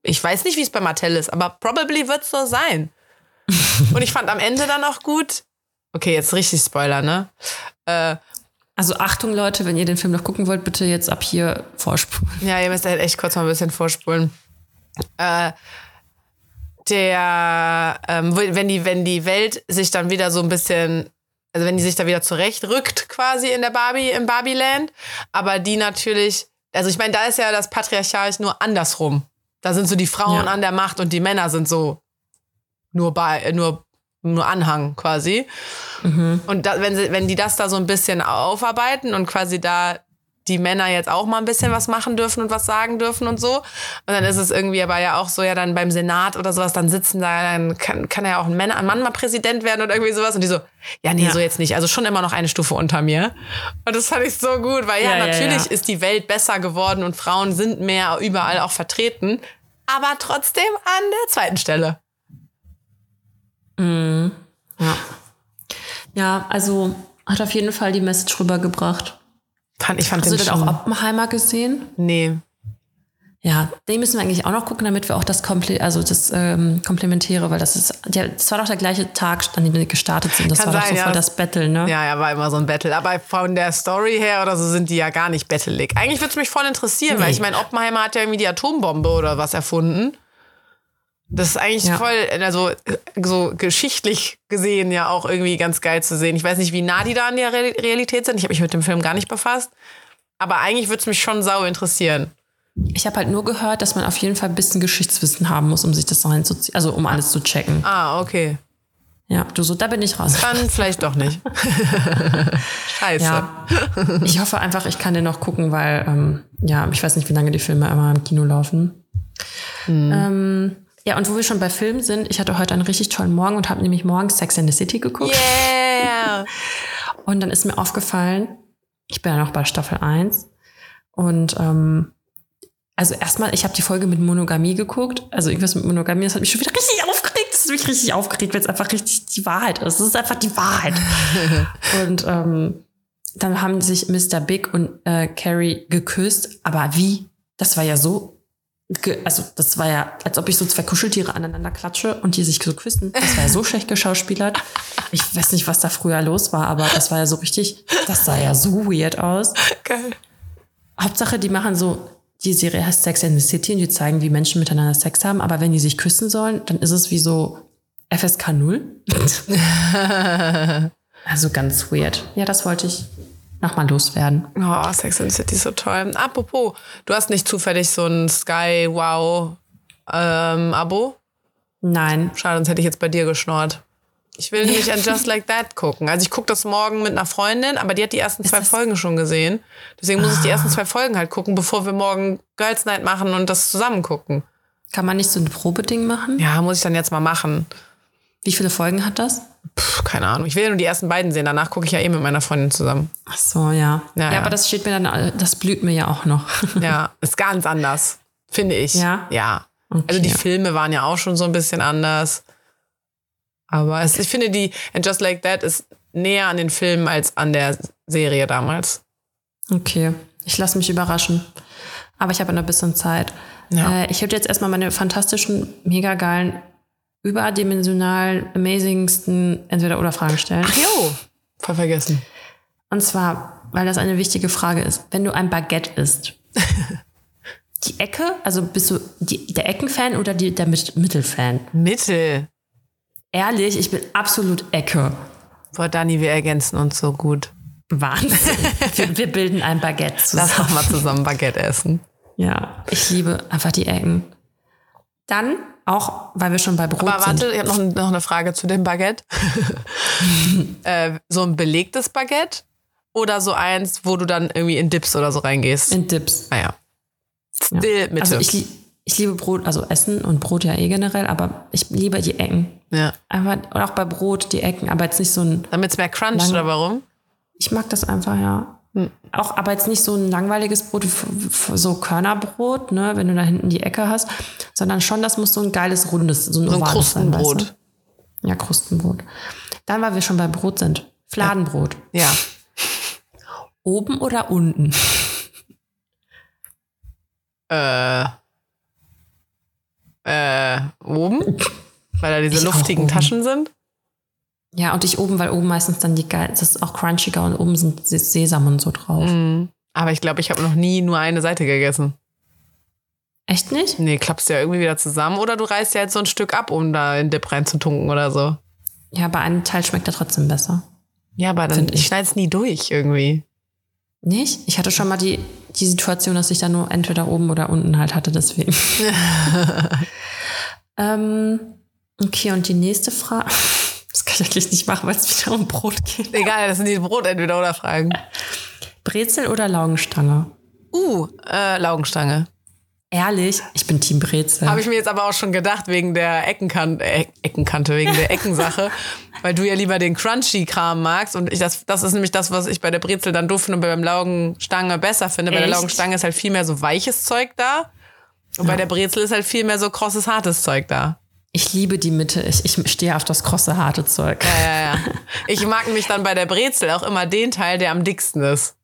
Ich weiß nicht, wie es bei Mattel ist, aber probably wird es so sein. und ich fand am Ende dann auch gut. Okay, jetzt richtig Spoiler, ne? Äh, Also Achtung, Leute, wenn ihr den Film noch gucken wollt, bitte jetzt ab hier vorspulen. ja, ihr müsst halt echt kurz mal ein bisschen vorspulen. Äh, der, ähm, wenn die, wenn die Welt sich dann wieder so ein bisschen, also wenn die sich da wieder zurechtrückt quasi in der Barbie, im Barbie-Land, aber die natürlich, also ich meine, da ist ja das Patriarchat nur andersrum. Da sind so die Frauen Ja. an der Macht und die Männer sind so nur bei, nur, nur Anhang quasi. Und da, wenn, sie, wenn die das da so ein bisschen aufarbeiten und quasi da die Männer jetzt auch mal ein bisschen was machen dürfen und was sagen dürfen und so. Und dann ist es irgendwie aber ja auch so, ja, dann beim Senat oder sowas, dann sitzen da, dann kann, kann ja auch ein, Männer, ein Mann mal Präsident werden oder irgendwie sowas. Und die so, ja, nee, Ja. so jetzt nicht. Also schon immer noch eine Stufe unter mir. Und das fand ich so gut, weil ja, Ja, natürlich ja. ist die Welt besser geworden und Frauen sind mehr überall auch vertreten. Aber trotzdem an der zweiten Stelle. Ja. Ja, also hat auf jeden Fall die Message rübergebracht. Fand, ich fand Hast du den denn auch. Oppenheimer gesehen? Nee. Ja, den müssen wir eigentlich auch noch gucken, damit wir auch das Komple also das ähm, Komplementäre, weil das ist, ja, das war doch der gleiche Tag, an dem wir gestartet sind. Das Kann war doch sein, so ja. voll das Battle, ne? Ja, ja, war immer so ein Battle. Aber von der Story her oder so sind die ja gar nicht battelig. Eigentlich würde es mich voll interessieren, weil Nee. ich meine, Oppenheimer hat ja irgendwie die Atombombe oder was erfunden. Das ist eigentlich Ja. voll, also so geschichtlich gesehen ja auch irgendwie ganz geil zu sehen. Ich weiß nicht, wie nah die da an der Re Realität sind. Ich habe mich mit dem Film gar nicht befasst. Aber eigentlich würde es mich schon sau interessieren. Ich habe halt nur gehört, dass man auf jeden Fall ein bisschen Geschichtswissen haben muss, um sich das reinzuziehen, also um alles zu checken. Ah, okay. Ja, du so, da bin ich raus. Dann vielleicht doch nicht. Scheiße. Ja, ich hoffe einfach, ich kann den noch gucken, weil, ähm, ja, ich weiß nicht, wie lange die Filme immer im Kino laufen. Ähm, ja, und wo wir schon bei Filmen sind, ich hatte heute einen richtig tollen Morgen und habe nämlich morgens Sex and the City geguckt. Yeah. Und dann ist mir aufgefallen, ich bin ja noch bei Staffel 1 und ähm, also erstmal, ich habe die Folge mit Monogamie geguckt. Also irgendwas mit Monogamie, das hat mich schon wieder richtig aufgeregt. Das hat mich richtig aufgeregt, weil es einfach richtig die Wahrheit ist. Es ist einfach die Wahrheit. und ähm, dann haben sich Mr. Big und äh, Carrie geküsst. Aber wie? Das war ja so. Also, das war ja, als ob ich so zwei Kuscheltiere aneinander klatsche und die sich so küssen. Das war ja so schlecht geschauspielert. Ich weiß nicht, was da früher los war, aber das war ja so richtig, das sah ja so weird aus. Geil. Hauptsache, die machen so, die Serie heißt Sex in the City und die zeigen, wie Menschen miteinander Sex haben, aber wenn die sich küssen sollen, dann ist es wie so FSK 0? also ganz weird. Ja, das wollte ich nochmal loswerden. Oh, Sex and the City ist so toll. Apropos, du hast nicht zufällig so ein Sky Wow ähm, Abo? Nein. Schade, sonst hätte ich jetzt bei dir geschnort. Ich will nämlich an Just Like That gucken. Also ich gucke das morgen mit einer Freundin, aber die hat die ersten zwei Folgen schon gesehen. Deswegen muss ich die ersten zwei Folgen halt gucken, bevor wir morgen Girls Night machen und das zusammen gucken. Kann man nicht so ein Probeding machen? Ja, muss ich dann jetzt mal machen. Wie viele Folgen hat das? Puh, keine Ahnung. Ich will ja nur die ersten beiden sehen. Danach gucke ich ja eh mit meiner Freundin zusammen. Ach so, ja. Ja, Ja, ja. aber das steht mir dann, das blüht mir ja auch noch. Ja, ist ganz anders, finde ich. Ja? Ja. Okay. Also die Filme waren ja auch schon so ein bisschen anders. Aber es, ich finde, die And Just Like That ist näher an den Filmen als an der Serie damals. Okay, ich lasse mich überraschen. Aber ich habe noch ein bisschen Zeit. Ja. Äh, ich würde jetzt erstmal meine fantastischen, mega geilen, überdimensional amazingsten Entweder-Oder-Fragen stellen. Ach jo, voll vergessen. Und zwar, weil das eine wichtige Frage ist. Wenn du ein Baguette isst, die Ecke, also bist du die, der Eckenfan oder die, der Mit- Mittelfan? Mittel. Ehrlich, ich bin absolut Ecke. Boah, Dani, wir ergänzen uns so gut. Wahnsinn. wir, wir bilden ein Baguette zusammen. Lass doch mal zusammen Baguette essen. Ja, ich liebe einfach die Ecken. Dann auch, weil wir schon bei Brot Aber warte, sind. ich habe noch, noch eine Frage zu dem Baguette. äh, so ein belegtes Baguette oder so eins, wo du dann irgendwie in Dips oder so reingehst? In Dips. Ah ja. Still Mitte. Also ich, ich liebe Brot, also Essen und Brot ja eh generell, aber ich liebe die Ecken. ja. Einfach, und auch bei Brot die Ecken, aber jetzt nicht so ein, Damit es mehr cruncht, Lang- oder warum? ich mag das einfach, ja. Hm. Auch, aber jetzt nicht so ein langweiliges Brot, so Körnerbrot, ne, wenn du da hinten die Ecke hast, sondern schon, das muss so ein geiles, rundes, so ein, So ein ovales sein, Krustenbrot. weißt du? Ja, Krustenbrot. Dann, weil wir schon bei Brot sind. Fladenbrot. Ja. Oben oder unten? Äh. Äh, oben? Weil da diese Ich luftigen. Taschen sind? Ja, und ich oben, weil oben meistens dann die geil, das ist auch crunchiger und oben sind Sesam und so drauf. Mhm. Aber ich glaube, ich habe noch nie nur eine Seite gegessen. Echt nicht? Nee, klappst ja irgendwie wieder zusammen. Oder du reißt ja jetzt so ein Stück ab, um da in Dip reinzutunken oder so. Ja, aber ein Teil schmeckt ja trotzdem besser. Ja, aber dann, ich. schneide es nie durch irgendwie. Nicht? Ich hatte schon mal die, die Situation, dass ich da nur entweder oben oder unten halt hatte, deswegen. ähm, okay, und die nächste Frage. Das kann ich eigentlich nicht machen, weil es wieder um Brot geht. Egal, das sind die Brot entweder oder Fragen. Brezel oder Laugenstange? Uh, äh, Laugenstange. Ehrlich, ich bin Team Brezel. Habe ich mir jetzt aber auch schon gedacht, wegen der Eckenkante, äh, Eckenkante, wegen der Eckensache, weil du ja lieber den Crunchy-Kram magst. Und ich, das, das ist nämlich das, was ich bei der Brezel dann doof finde und beim Laugenstange besser finde. Bei der Echt? Laugenstange ist halt viel mehr so weiches Zeug da. Und bei der Brezel ist halt viel mehr so krosses, hartes Zeug da. Ich liebe die Mitte. Ich, ich stehe auf das krosse, harte Zeug. Ja, ja, ja. Ich mag nämlich dann bei der Brezel auch immer den Teil, der am dicksten ist.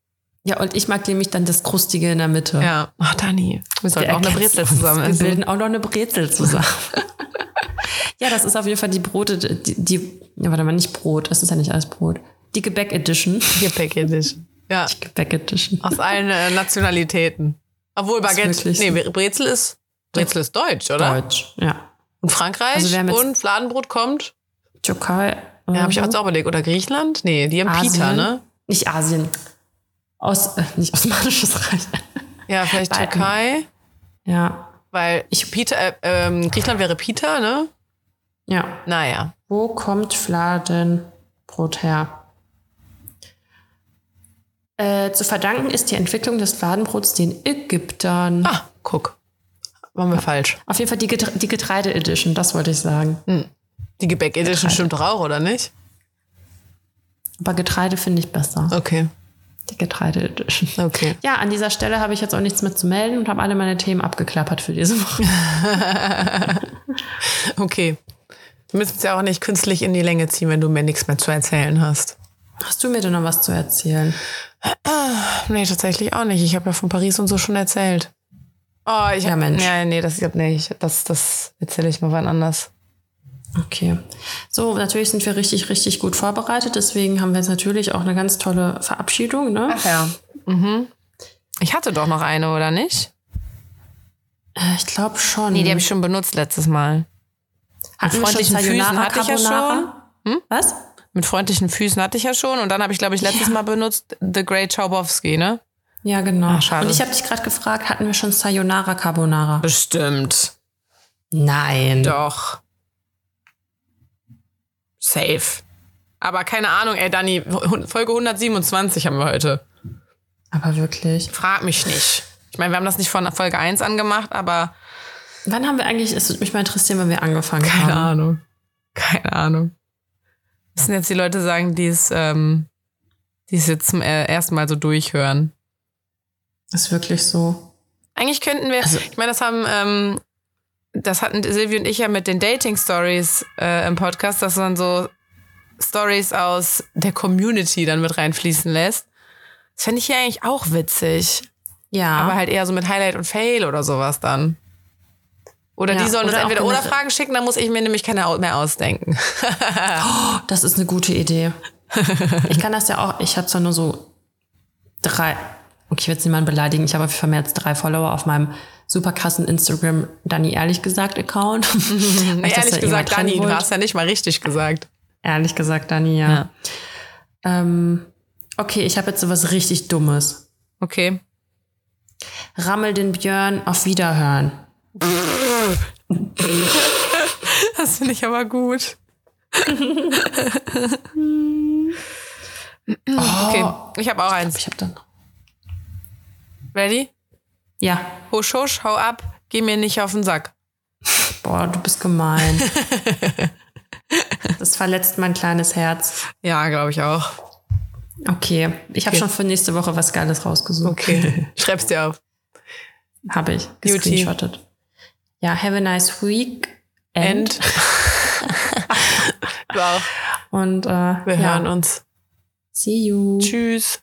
Ja, und ich mag nämlich dann das Krustige in der Mitte. Ja. Ach, Dani, wir sollten Wir auch eine Brezel zusammen Wir essen. bilden auch noch eine Brezel zusammen. ja, das ist auf jeden Fall die Brote, die, die ja, warte mal, nicht Brot, das ist ja nicht alles Brot. Die Gebäck Edition. Gebäck Edition. Ja, Gebäck Edition. aus allen äh, Nationalitäten. Obwohl Baguette, nee. Brezel ist, Brezel ist deutsch, oder? Deutsch, ja. Und Frankreich Also und Fladenbrot kommt. Türkei. Ja, habe ich oder jetzt auch überlegt. Oder Griechenland? Nee, die haben Pita, Asien. ne? Nicht Asien. Aus, äh, nicht Osmanisches Reich. Ja, vielleicht Beiden. Türkei. Ja, Weil ich Pita, äh, ähm, Griechenland wäre Pita, ne? ja. Naja. Wo kommt Fladenbrot her? Äh, zu verdanken ist die Entwicklung des Fladenbrots den Ägyptern. Ah, guck. Waren wir falsch. Auf jeden Fall die, Getre die Getreide-Edition, das wollte ich sagen. Die Gebäck Edition Getreide. stimmt doch auch, oder nicht? Aber Getreide finde ich besser. Okay. Die Getreide-Edition. Okay. Ja, an dieser Stelle habe ich jetzt auch nichts mehr zu melden und habe alle meine Themen abgeklappert für diese Woche. Okay. Wir müssen es ja auch nicht künstlich in die Länge ziehen, wenn du mir nichts mehr zu erzählen hast. Hast du mir denn noch was zu erzählen? Nee, tatsächlich auch nicht. Ich habe ja von Paris und so schon erzählt. Oh, ich Ja, hab, Mensch. Ja, nee, das, nee, ich, das, das erzähle ich mal wann anders. Okay. So, natürlich sind wir richtig, richtig gut vorbereitet. Deswegen haben wir jetzt natürlich auch eine ganz tolle Verabschiedung. Ne? Ach ja. Mhm. Ich hatte doch noch eine, oder nicht? Äh, Ich glaube schon. Nee, die habe ich schon benutzt letztes Mal. Hatten schon freundlichen Füßen hatte ich ja Carbonara? Hm? Was? Mit freundlichen Füßen hatte ich ja schon. Und dann habe ich, glaube ich, letztes Ja. Mal benutzt The Great Chaubowski, ne? Ja, genau. Ah, schade. Und ich habe dich gerade gefragt, hatten wir schon Sayonara Carbonara? Bestimmt. Nein. Doch. Safe. Aber keine Ahnung, ey, Dani, Folge 127 haben wir heute. Aber wirklich. Frag mich nicht. Ich meine, wir haben das nicht von Folge 1 angemacht, aber Wann haben wir eigentlich, es würde mich mal interessieren, wann wir angefangen keine haben. Ahnung. Keine Ahnung. Müssen jetzt die Leute sagen, die es, ähm, die es jetzt zum äh, ersten Mal so durchhören. Ist wirklich so. Eigentlich könnten wir, Also- ich meine, das haben, ähm, das hatten Silvi und ich ja mit den Dating Stories äh, im Podcast, dass man so Stories aus der Community dann mit reinfließen lässt. Das fände ich hier eigentlich auch witzig. Ja. Aber halt eher so mit Highlight und Fail oder sowas dann. Oder Ja, die sollen uns oder auch entweder oder Fragen schicken, dann muss ich mir nämlich keine mehr ausdenken. Das ist eine gute Idee. ich kann das ja auch, ich habe zwar nur so drei, okay, ich will jetzt niemanden beleidigen, ich habe auf jeden Fall mehr als drei Follower auf meinem super krassen Instagram Dani ehrlich gesagt Account. Ich das ehrlich ja gesagt, Dani, du hast ja nicht mal richtig gesagt. Ehrlich gesagt, Dani, ja. Ja. Ähm, okay, ich habe jetzt sowas richtig Dummes. Okay. Rammel den Björn auf Wiederhören. Das finde ich aber gut. okay, ich habe auch eins. Ich habe dann. Ready? Ja. Husch, husch, hau ab, geh mir nicht auf den Sack. Boah, du bist gemein. das verletzt mein kleines Herz. Ja, glaube ich auch. Okay, ich habe Okay. schon für nächste Woche was Geiles rausgesucht. Okay. Schreib's dir auf. Habe ich gescreenshottet. Ja, have a nice week. End. du auch. Und äh, Wir ja, hören uns. see you. Tschüss.